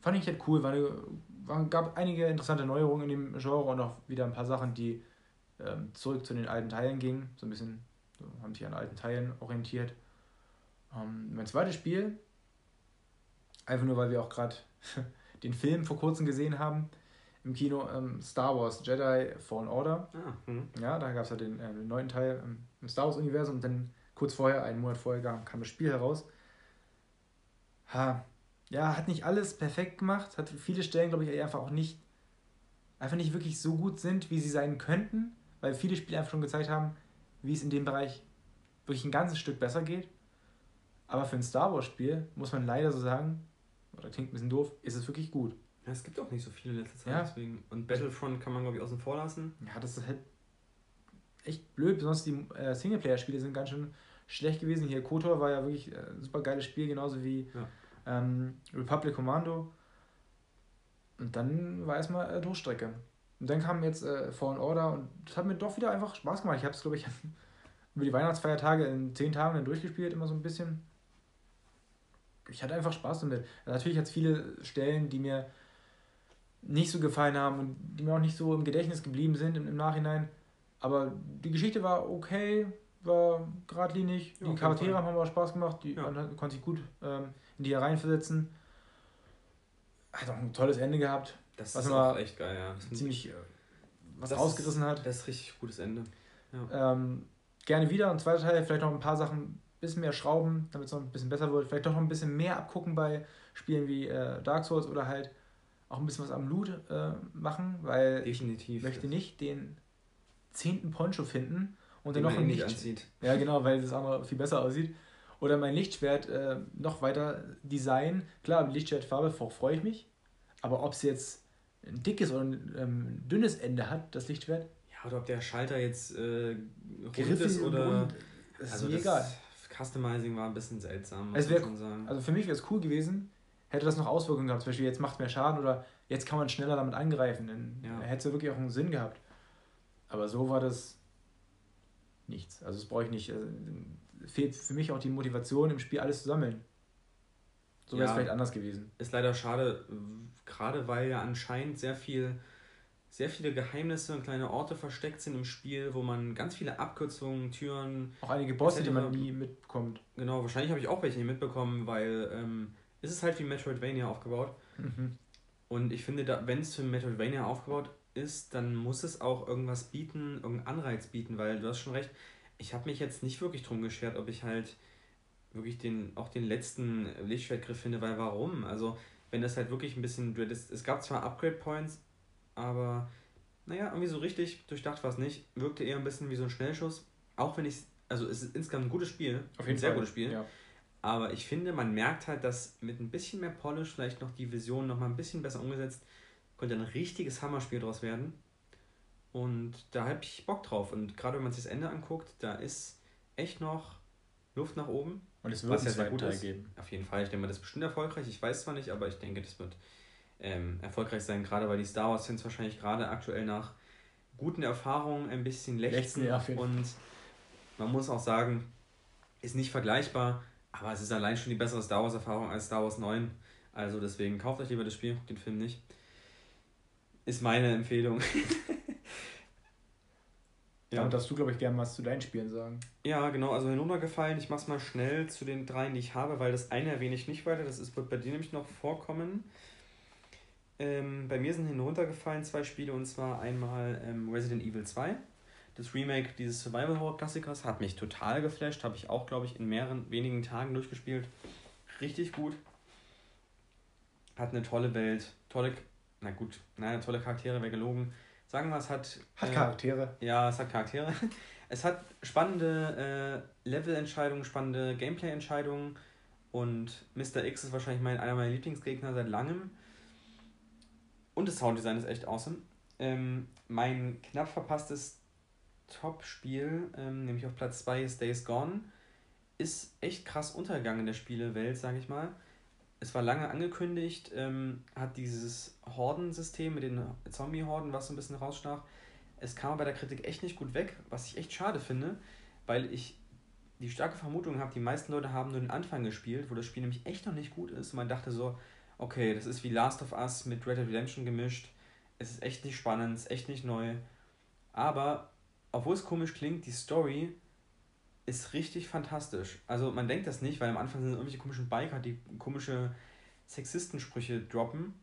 fand ich halt cool, weil es gab einige interessante Neuerungen in dem Genre und auch wieder ein paar Sachen, die ähm, zurück zu den alten Teilen gingen. So ein bisschen so, haben sich an alten Teilen orientiert. Ähm, mein zweites Spiel, einfach nur, weil wir auch gerade den Film vor kurzem gesehen haben im Kino ähm, Star Wars Jedi Fallen Order. Ah, hm. ja, da gab es ja den, äh, den, neunten Teil im Star Wars Universum und dann kurz vorher, einen Monat vorher, kam das Spiel heraus. Ha, ja, hat nicht alles perfekt gemacht, hat viele Stellen, glaube ich, einfach auch nicht, einfach nicht wirklich so gut sind, wie sie sein könnten, weil viele Spiele einfach schon gezeigt haben, wie es in dem Bereich wirklich ein ganzes Stück besser geht. Aber für ein Star Wars Spiel muss man leider so sagen, oder klingt ein bisschen doof, ist es wirklich gut. Ja, es gibt auch nicht so viele in letzter Zeit, ja. deswegen. Und Battlefront kann man, glaube ich, außen vor lassen. Ja, das ist halt echt blöd, besonders die äh, Singleplayer-Spiele sind ganz schön schlecht gewesen. Hier KOTOR war ja wirklich äh, ein super geiles Spiel, genauso wie ja. ähm, Republic Commando. Und dann war erstmal äh, Durchstrecke. Und dann kam jetzt äh, Fallen Order und das hat mir doch wieder einfach Spaß gemacht. Ich habe es, glaube ich, über die Weihnachtsfeiertage in zehn Tagen dann durchgespielt, immer so ein bisschen ich hatte einfach Spaß damit. Natürlich hat es viele Stellen, die mir nicht so gefallen haben und die mir auch nicht so im Gedächtnis geblieben sind im, im Nachhinein. Aber die Geschichte war okay, war geradlinig. Ja, die Charaktere haben aber Spaß gemacht, die, ja. man konnte sich gut ähm, in die reinversetzen. Hat auch ein tolles Ende gehabt. Das was ist auch echt geil, ja. ziemlich äh, was rausgerissen hat. Das ist richtig gutes Ende. Ja. Ähm, gerne wieder. Und zweiter Teil, vielleicht noch ein paar Sachen bisschen mehr schrauben, damit es noch ein bisschen besser wird. Vielleicht doch noch ein bisschen mehr abgucken bei Spielen wie äh, Dark Souls oder halt auch ein bisschen was am Loot äh, machen, weil Definitiv, ich möchte nicht den zehnten Poncho finden und dann noch ein Licht. Anzieht. Ja, genau, weil das andere viel besser aussieht. Oder mein Lichtschwert äh, noch weiter designen. Klar, Lichtschwertfarbe freue ich mich. Aber ob es jetzt ein dickes oder ein ähm, dünnes Ende hat, das Lichtschwert. Ja, oder ob der Schalter jetzt äh, rund ist oder. Ist also mir egal. Customizing war ein bisschen seltsam, muss wär, schon sagen. Also für mich wäre es cool gewesen, hätte das noch Auswirkungen gehabt. Zum Beispiel, jetzt macht mehr Schaden oder jetzt kann man schneller damit angreifen. Dann ja. hätte es wirklich auch einen Sinn gehabt. Aber so war das nichts. Also das brauche ich nicht. Also, fehlt für mich auch die Motivation, im Spiel alles zu sammeln. So wäre es ja, vielleicht anders gewesen. Ist leider schade, gerade weil ja anscheinend sehr viel sehr viele Geheimnisse und kleine Orte versteckt sind im Spiel, wo man ganz viele Abkürzungen, Türen. Auch einige Bosse, die man nie mitbekommt. Genau, wahrscheinlich habe ich auch welche nicht mitbekommen, weil ähm, es ist halt wie Metroidvania aufgebaut. Mhm. Und ich finde, wenn es für Metroidvania aufgebaut ist, dann muss es auch irgendwas bieten, irgendeinen Anreiz bieten, weil du hast schon recht, ich habe mich jetzt nicht wirklich drum geschert, ob ich halt wirklich den, auch den letzten Lichtschwertgriff finde, weil warum? Also, wenn das halt wirklich ein bisschen, es gab zwar Upgrade Points, aber naja, irgendwie so richtig durchdacht war es nicht. Wirkte eher ein bisschen wie so ein Schnellschuss. Auch wenn ich also es ist insgesamt ein gutes Spiel. Auf jeden ein sehr Fall. gutes Spiel. Ja. Aber ich finde, man merkt halt, dass mit ein bisschen mehr Polish, vielleicht noch die Vision noch mal ein bisschen besser umgesetzt, könnte ein richtiges Hammerspiel draus werden. Und da habe ich Bock drauf. Und gerade wenn man sich das Ende anguckt, da ist echt noch Luft nach oben. Und es wird ja sehr gut geben. Auf jeden Fall. Ich denke mal, das ist bestimmt erfolgreich. Ich weiß zwar nicht, aber ich denke, das wird ähm, erfolgreich sein, gerade weil die Star Wars-Fans wahrscheinlich gerade aktuell nach guten Erfahrungen ein bisschen lechzen. Ja, und man muss auch sagen, ist nicht vergleichbar, aber es ist allein schon die bessere Star Wars-Erfahrung als Star Wars 9. Also deswegen kauft euch lieber das Spiel, den Film nicht. Ist meine Empfehlung. ja. Damit darfst du, glaube ich, gerne was zu deinen Spielen sagen. Ja, genau, also hinuntergefallen. Ich mach's mal schnell zu den dreien, die ich habe, weil das eine erwähne ich nicht weiter. Das ist, wird bei dir nämlich noch vorkommen. Ähm, bei mir sind hinuntergefallen zwei Spiele und zwar einmal ähm, Resident Evil 2. Das Remake dieses Survival Horror Klassikers hat mich total geflasht. Habe ich auch, glaube ich, in mehreren wenigen Tagen durchgespielt. Richtig gut. Hat eine tolle Welt. Tolle, na gut, naja, tolle Charaktere, wäre gelogen. Sagen wir, es hat. Hat äh, Charaktere. Ja, es hat Charaktere. Es hat spannende äh, Level-Entscheidungen, spannende Gameplay-Entscheidungen. Und Mr. X ist wahrscheinlich mein, einer meiner Lieblingsgegner seit langem. Und das Sounddesign ist echt awesome. Ähm, mein knapp verpasstes Top-Spiel, ähm, nämlich auf Platz 2 ist Days Gone, ist echt krass untergegangen in der Spielewelt, sage ich mal. Es war lange angekündigt, ähm, hat dieses Hordensystem mit den Zombie-Horden, was so ein bisschen rausstach. Es kam bei der Kritik echt nicht gut weg, was ich echt schade finde, weil ich die starke Vermutung habe, die meisten Leute haben nur den Anfang gespielt, wo das Spiel nämlich echt noch nicht gut ist. Und man dachte so, okay, das ist wie Last of Us mit Red Dead Redemption gemischt. Es ist echt nicht spannend, es ist echt nicht neu. Aber, obwohl es komisch klingt, die Story ist richtig fantastisch. Also man denkt das nicht, weil am Anfang sind irgendwelche komischen Biker, die komische Sexistensprüche droppen.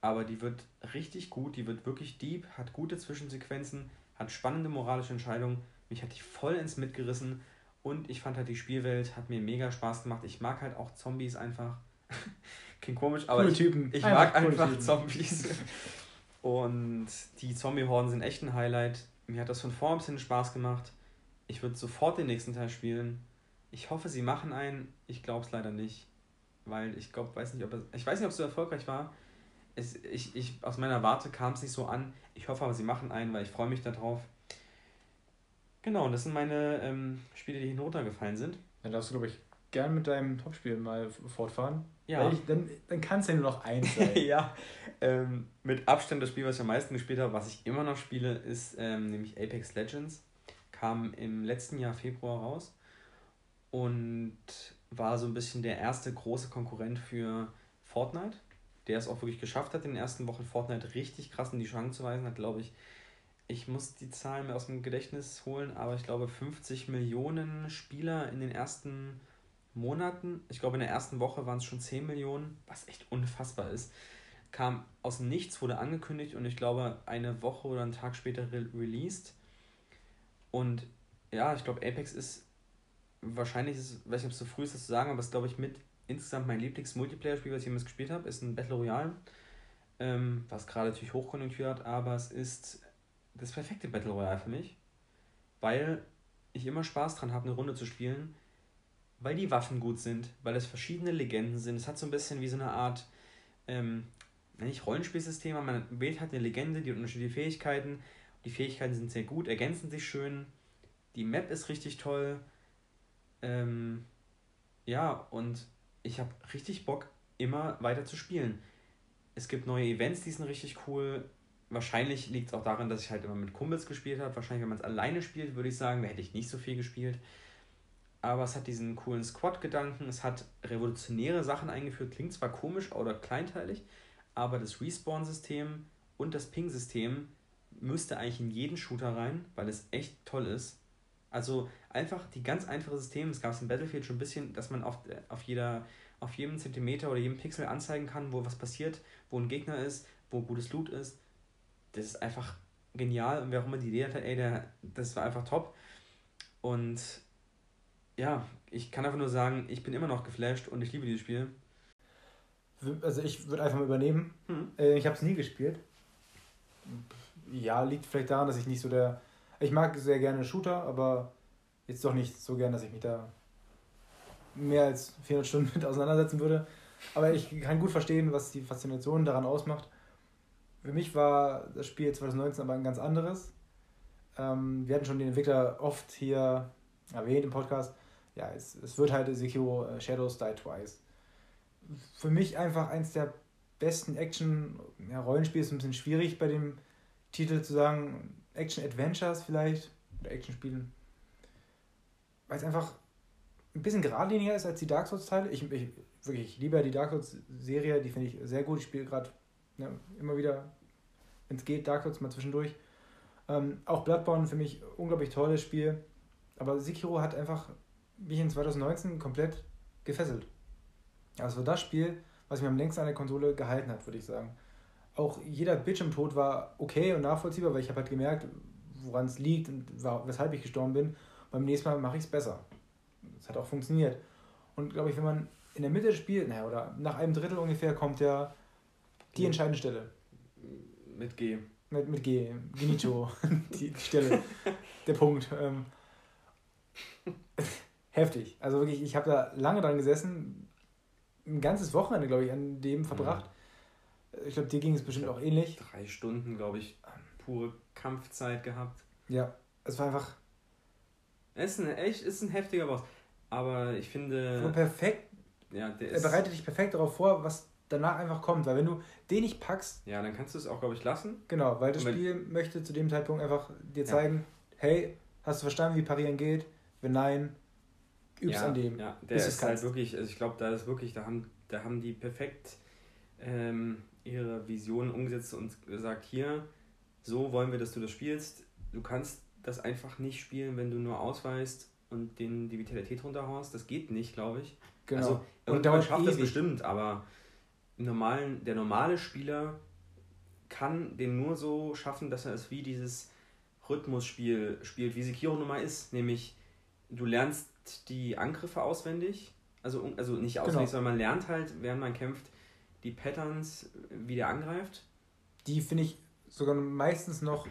Aber die wird richtig gut, die wird wirklich deep, hat gute Zwischensequenzen, hat spannende moralische Entscheidungen. Mich hat die voll ins Mitgerissen und ich fand halt die Spielwelt, hat mir mega Spaß gemacht. Ich mag halt auch Zombies einfach. Klingt komisch, aber coole ich, Typen. ich mag einfach Typen. Zombies. Und die Zombie-Horden sind echt ein Highlight. Mir hat das von vorn bis hin Spaß gemacht. Ich würde sofort den nächsten Teil spielen. Ich hoffe, sie machen einen. Ich glaube es leider nicht. Weil ich glaube, weiß nicht, ob es, ich weiß nicht, ob es so erfolgreich war. Es, ich, ich, aus meiner Warte kam es nicht so an. Ich hoffe aber, sie machen einen, weil ich freue mich darauf. Genau, und das sind meine ähm, Spiele, die hinuntergefallen sind. Dann darfst du, glaube ich, gern mit deinem Topspiel mal fortfahren. Ja. Ich, dann dann kann es ja nur noch eins sein. ja. Ähm, mit Abstand das Spiel, was ich am meisten gespielt habe, was ich immer noch spiele, ist ähm, nämlich Apex Legends. Kam im letzten Jahr Februar raus und war so ein bisschen der erste große Konkurrent für Fortnite, der es auch wirklich geschafft hat, in den ersten Wochen Fortnite richtig krass in die Schranken zu weisen. Hat, glaube ich, ich muss die Zahlen mir aus dem Gedächtnis holen, aber ich glaube 50 Millionen Spieler in den ersten Monaten, ich glaube in der ersten Woche waren es schon 10 Millionen, was echt unfassbar ist, kam aus Nichts, wurde angekündigt und ich glaube eine Woche oder einen Tag später re released. Und ja, ich glaube Apex ist wahrscheinlich, ist, weiß nicht, ob es zu früh ist, das zu sagen, aber es glaube ich mit insgesamt mein Lieblings-Multiplayer-Spiel, was ich jemals gespielt habe, ist ein Battle Royale, ähm, was gerade natürlich Hochkonjunktur hat, aber es ist das perfekte Battle Royale für mich, weil ich immer Spaß dran habe, eine Runde zu spielen weil die Waffen gut sind, weil es verschiedene Legenden sind. Es hat so ein bisschen wie so eine Art, ähm, nicht Rollenspielsystem, aber man wählt halt eine Legende, die hat unterschiedliche Fähigkeiten. Die Fähigkeiten sind sehr gut, ergänzen sich schön. Die Map ist richtig toll. Ähm, ja, und ich habe richtig Bock, immer weiter zu spielen. Es gibt neue Events, die sind richtig cool. Wahrscheinlich liegt es auch daran, dass ich halt immer mit Kumpels gespielt habe. Wahrscheinlich, wenn man es alleine spielt, würde ich sagen, da hätte ich nicht so viel gespielt aber es hat diesen coolen Squad-Gedanken, es hat revolutionäre Sachen eingeführt, klingt zwar komisch oder kleinteilig, aber das Respawn-System und das Ping-System müsste eigentlich in jeden Shooter rein, weil es echt toll ist. Also einfach die ganz einfache System, es gab es in Battlefield schon ein bisschen, dass man auf, auf, jeder, auf jedem Zentimeter oder jedem Pixel anzeigen kann, wo was passiert, wo ein Gegner ist, wo gutes Loot ist. Das ist einfach genial und wer auch immer die Idee hatte, ey, der, das war einfach top. Und ja, ich kann einfach nur sagen, ich bin immer noch geflasht und ich liebe dieses Spiel. Also ich würde einfach mal übernehmen. Hm. Äh, ich habe es nie gespielt. Ja, liegt vielleicht daran, dass ich nicht so der... Ich mag sehr gerne Shooter, aber jetzt doch nicht so gern, dass ich mich da mehr als 400 Stunden mit auseinandersetzen würde. Aber ich kann gut verstehen, was die Faszination daran ausmacht. Für mich war das Spiel 2019 aber ein ganz anderes. Ähm, wir hatten schon den Entwickler oft hier erwähnt im Podcast. Ja, es, es wird halt Sekiro äh, Shadows Die Twice. Für mich einfach eins der besten Action-Rollenspiele. Ja, ist ein bisschen schwierig bei dem Titel zu sagen. Action-Adventures vielleicht. Oder Action-Spielen. Weil es einfach ein bisschen geradliniger ist als die Dark Souls-Teile. Ich, ich, wirklich, ich liebe die Dark Souls-Serie. Die finde ich sehr gut. Ich spiele gerade ja, immer wieder, wenn es geht, Dark Souls mal zwischendurch. Ähm, auch Bloodborne für mich unglaublich tolles Spiel. Aber Sekiro hat einfach mich in 2019 komplett gefesselt. Also das Spiel, was mich am längsten an der Konsole gehalten hat, würde ich sagen. Auch jeder Bildschirmtod war okay und nachvollziehbar, weil ich habe halt gemerkt, woran es liegt und weshalb ich gestorben bin. Beim nächsten Mal mache ich es besser. Das hat auch funktioniert. Und glaube ich, wenn man in der Mitte spielt, naja, oder nach einem Drittel ungefähr, kommt ja die entscheidende Stelle. Mit G. Mit, mit G. Genicho. die, die Stelle. Der Punkt. Ähm, heftig. Also wirklich, ich habe da lange dran gesessen. Ein ganzes Wochenende, glaube ich, an dem verbracht. Ich glaube, dir ging es bestimmt auch ähnlich. Drei Stunden, glaube ich, pure Kampfzeit gehabt. Ja, es war einfach. Es ist ein, echt ist ein heftiger Boss. Aber ich finde. perfekt. Ja, der er bereitet dich perfekt darauf vor, was danach einfach kommt. Weil wenn du den nicht packst. Ja, dann kannst du es auch, glaube ich, lassen. Genau, weil das Spiel möchte zu dem Zeitpunkt einfach dir zeigen, ja. hey, hast du verstanden, wie Parieren geht? Wenn nein, übst ja, an dem. Ja, der ist halt wirklich, also ich glaube, da ist wirklich, da haben, da haben die perfekt ähm, ihre Vision umgesetzt und gesagt, hier, so wollen wir, dass du das spielst. Du kannst das einfach nicht spielen, wenn du nur ausweist und den die Vitalität runterhaust. Das geht nicht, glaube ich. Genau. Also, irgendwann schafft ewig. das bestimmt, aber normalen, der normale Spieler kann den nur so schaffen, dass er es wie dieses Rhythmusspiel spielt, wie Sekiro nun mal ist. Nämlich, du lernst die Angriffe auswendig. Also, also nicht auswendig, genau. sondern man lernt halt, während man kämpft, die Patterns, wie der angreift. Die finde ich sogar meistens noch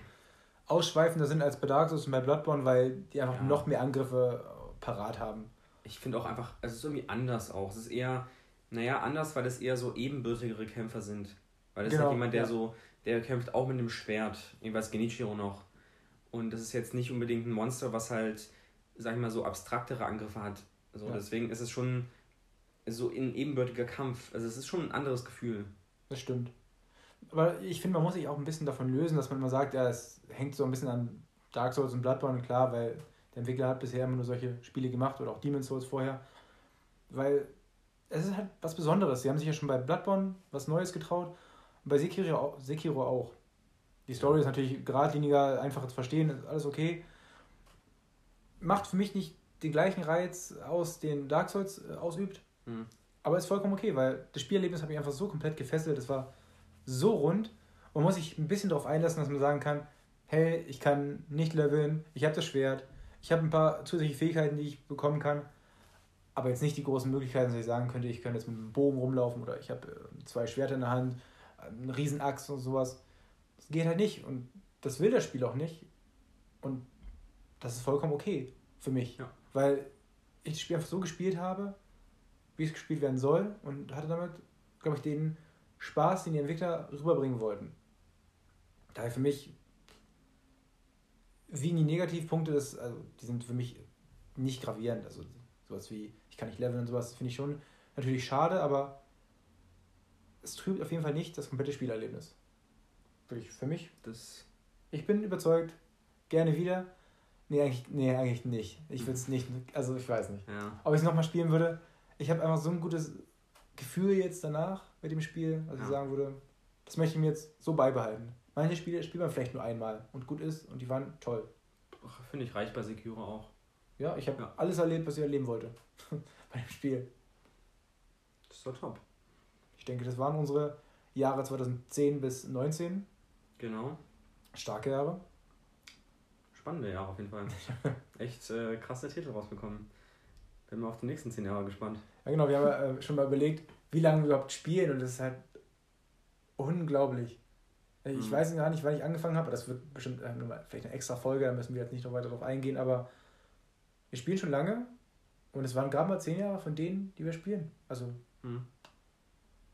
ausschweifender sind als bei Dark Souls und bei Bloodborne, weil die einfach ja. noch mehr Angriffe parat haben. Ich finde auch einfach, es ist irgendwie anders auch. Es ist eher, naja, anders, weil es eher so ebenbürtigere Kämpfer sind. Weil es genau, ist halt jemand, der ja. so, der kämpft auch mit einem Schwert, jeweils Genichiro noch. Und das ist jetzt nicht unbedingt ein Monster, was halt, sag ich mal, so abstraktere Angriffe hat. So, ja. deswegen ist es schon so ein ebenbürtiger Kampf. Also es ist schon ein anderes Gefühl. Das stimmt. Aber ich finde, man muss sich auch ein bisschen davon lösen, dass man immer sagt, ja, es hängt so ein bisschen an Dark Souls und Bloodborne, klar, weil der Entwickler hat bisher immer nur solche Spiele gemacht oder auch Demon's Souls vorher. Weil es ist halt was Besonderes. Sie haben sich ja schon bei Bloodborne was Neues getraut und bei Sekiro, Sekiro auch. Die Story ist natürlich geradliniger, einfacher zu verstehen, ist alles okay. Macht für mich nicht den gleichen Reiz aus, den Dark Souls äh, ausübt. Mhm. Aber ist vollkommen okay, weil das Spielerlebnis hat mich einfach so komplett gefesselt. Es war so rund. Man muss sich ein bisschen darauf einlassen, dass man sagen kann, hey, ich kann nicht leveln, ich habe das Schwert, ich habe ein paar zusätzliche Fähigkeiten, die ich bekommen kann, aber jetzt nicht die großen Möglichkeiten, dass ich sagen könnte, ich könnte jetzt mit einem Bogen rumlaufen oder ich habe äh, zwei Schwerter in der Hand, einen Riesenachs und sowas. Das geht halt nicht und das will das Spiel auch nicht. Und das ist vollkommen okay für mich, ja. weil ich das Spiel einfach so gespielt habe, wie es gespielt werden soll und hatte damit, glaube ich, den Spaß, den die Entwickler rüberbringen wollten. Daher für mich, wie die Negativpunkte, das, also die sind für mich nicht gravierend. Also sowas wie, ich kann nicht leveln und sowas, finde ich schon natürlich schade, aber es trübt auf jeden Fall nicht das komplette Spielerlebnis. Wirklich, für mich, das. Ich bin überzeugt, gerne wieder. Nee, eigentlich, nee, eigentlich nicht. Ich würde es nicht, also ich weiß nicht. Ja. Ob ich es nochmal spielen würde, ich habe einfach so ein gutes Gefühl jetzt danach mit dem Spiel, also ja. ich sagen würde, das möchte ich mir jetzt so beibehalten. Manche Spiele spielt man vielleicht nur einmal und gut ist und die waren toll. Finde ich reicht bei Sekiro auch. Ja, ich habe ja. alles erlebt, was ich erleben wollte bei dem Spiel. Das ist doch top. Ich denke, das waren unsere Jahre 2010 bis 2019. Genau. Starke Jahre. Spannende Jahre auf jeden Fall. Echt äh, krasse Titel rausbekommen. Bin mal auf die nächsten zehn Jahre gespannt. Ja, genau, wir haben äh, schon mal überlegt, wie lange wir überhaupt spielen und das ist halt unglaublich. Ich mhm. weiß gar nicht, wann ich angefangen habe, das wird bestimmt äh, vielleicht eine extra Folge, da müssen wir jetzt nicht noch weiter drauf eingehen, aber wir spielen schon lange Und es waren gerade mal zehn Jahre von denen, die wir spielen. Also. Mhm.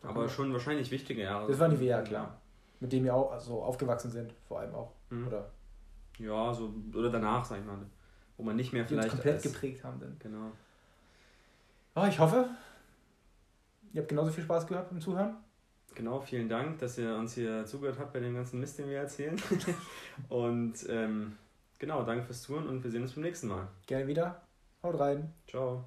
Aber schon wahrscheinlich wichtige Jahre. Das waren die WR, klar. Mit denen wir auch also aufgewachsen sind, vor allem auch. Mhm. Oder Ja, so, oder danach, sag ich mal. Wo man nicht mehr die uns vielleicht. komplett als- geprägt haben. Dann. Genau. Oh, ich hoffe, ihr habt genauso viel Spaß gehabt beim Zuhören. Genau, vielen Dank, dass ihr uns hier zugehört habt bei dem ganzen Mist, den wir erzählen. und ähm, genau, danke fürs Zuhören und wir sehen uns beim nächsten Mal. Gerne wieder. Haut rein. Ciao.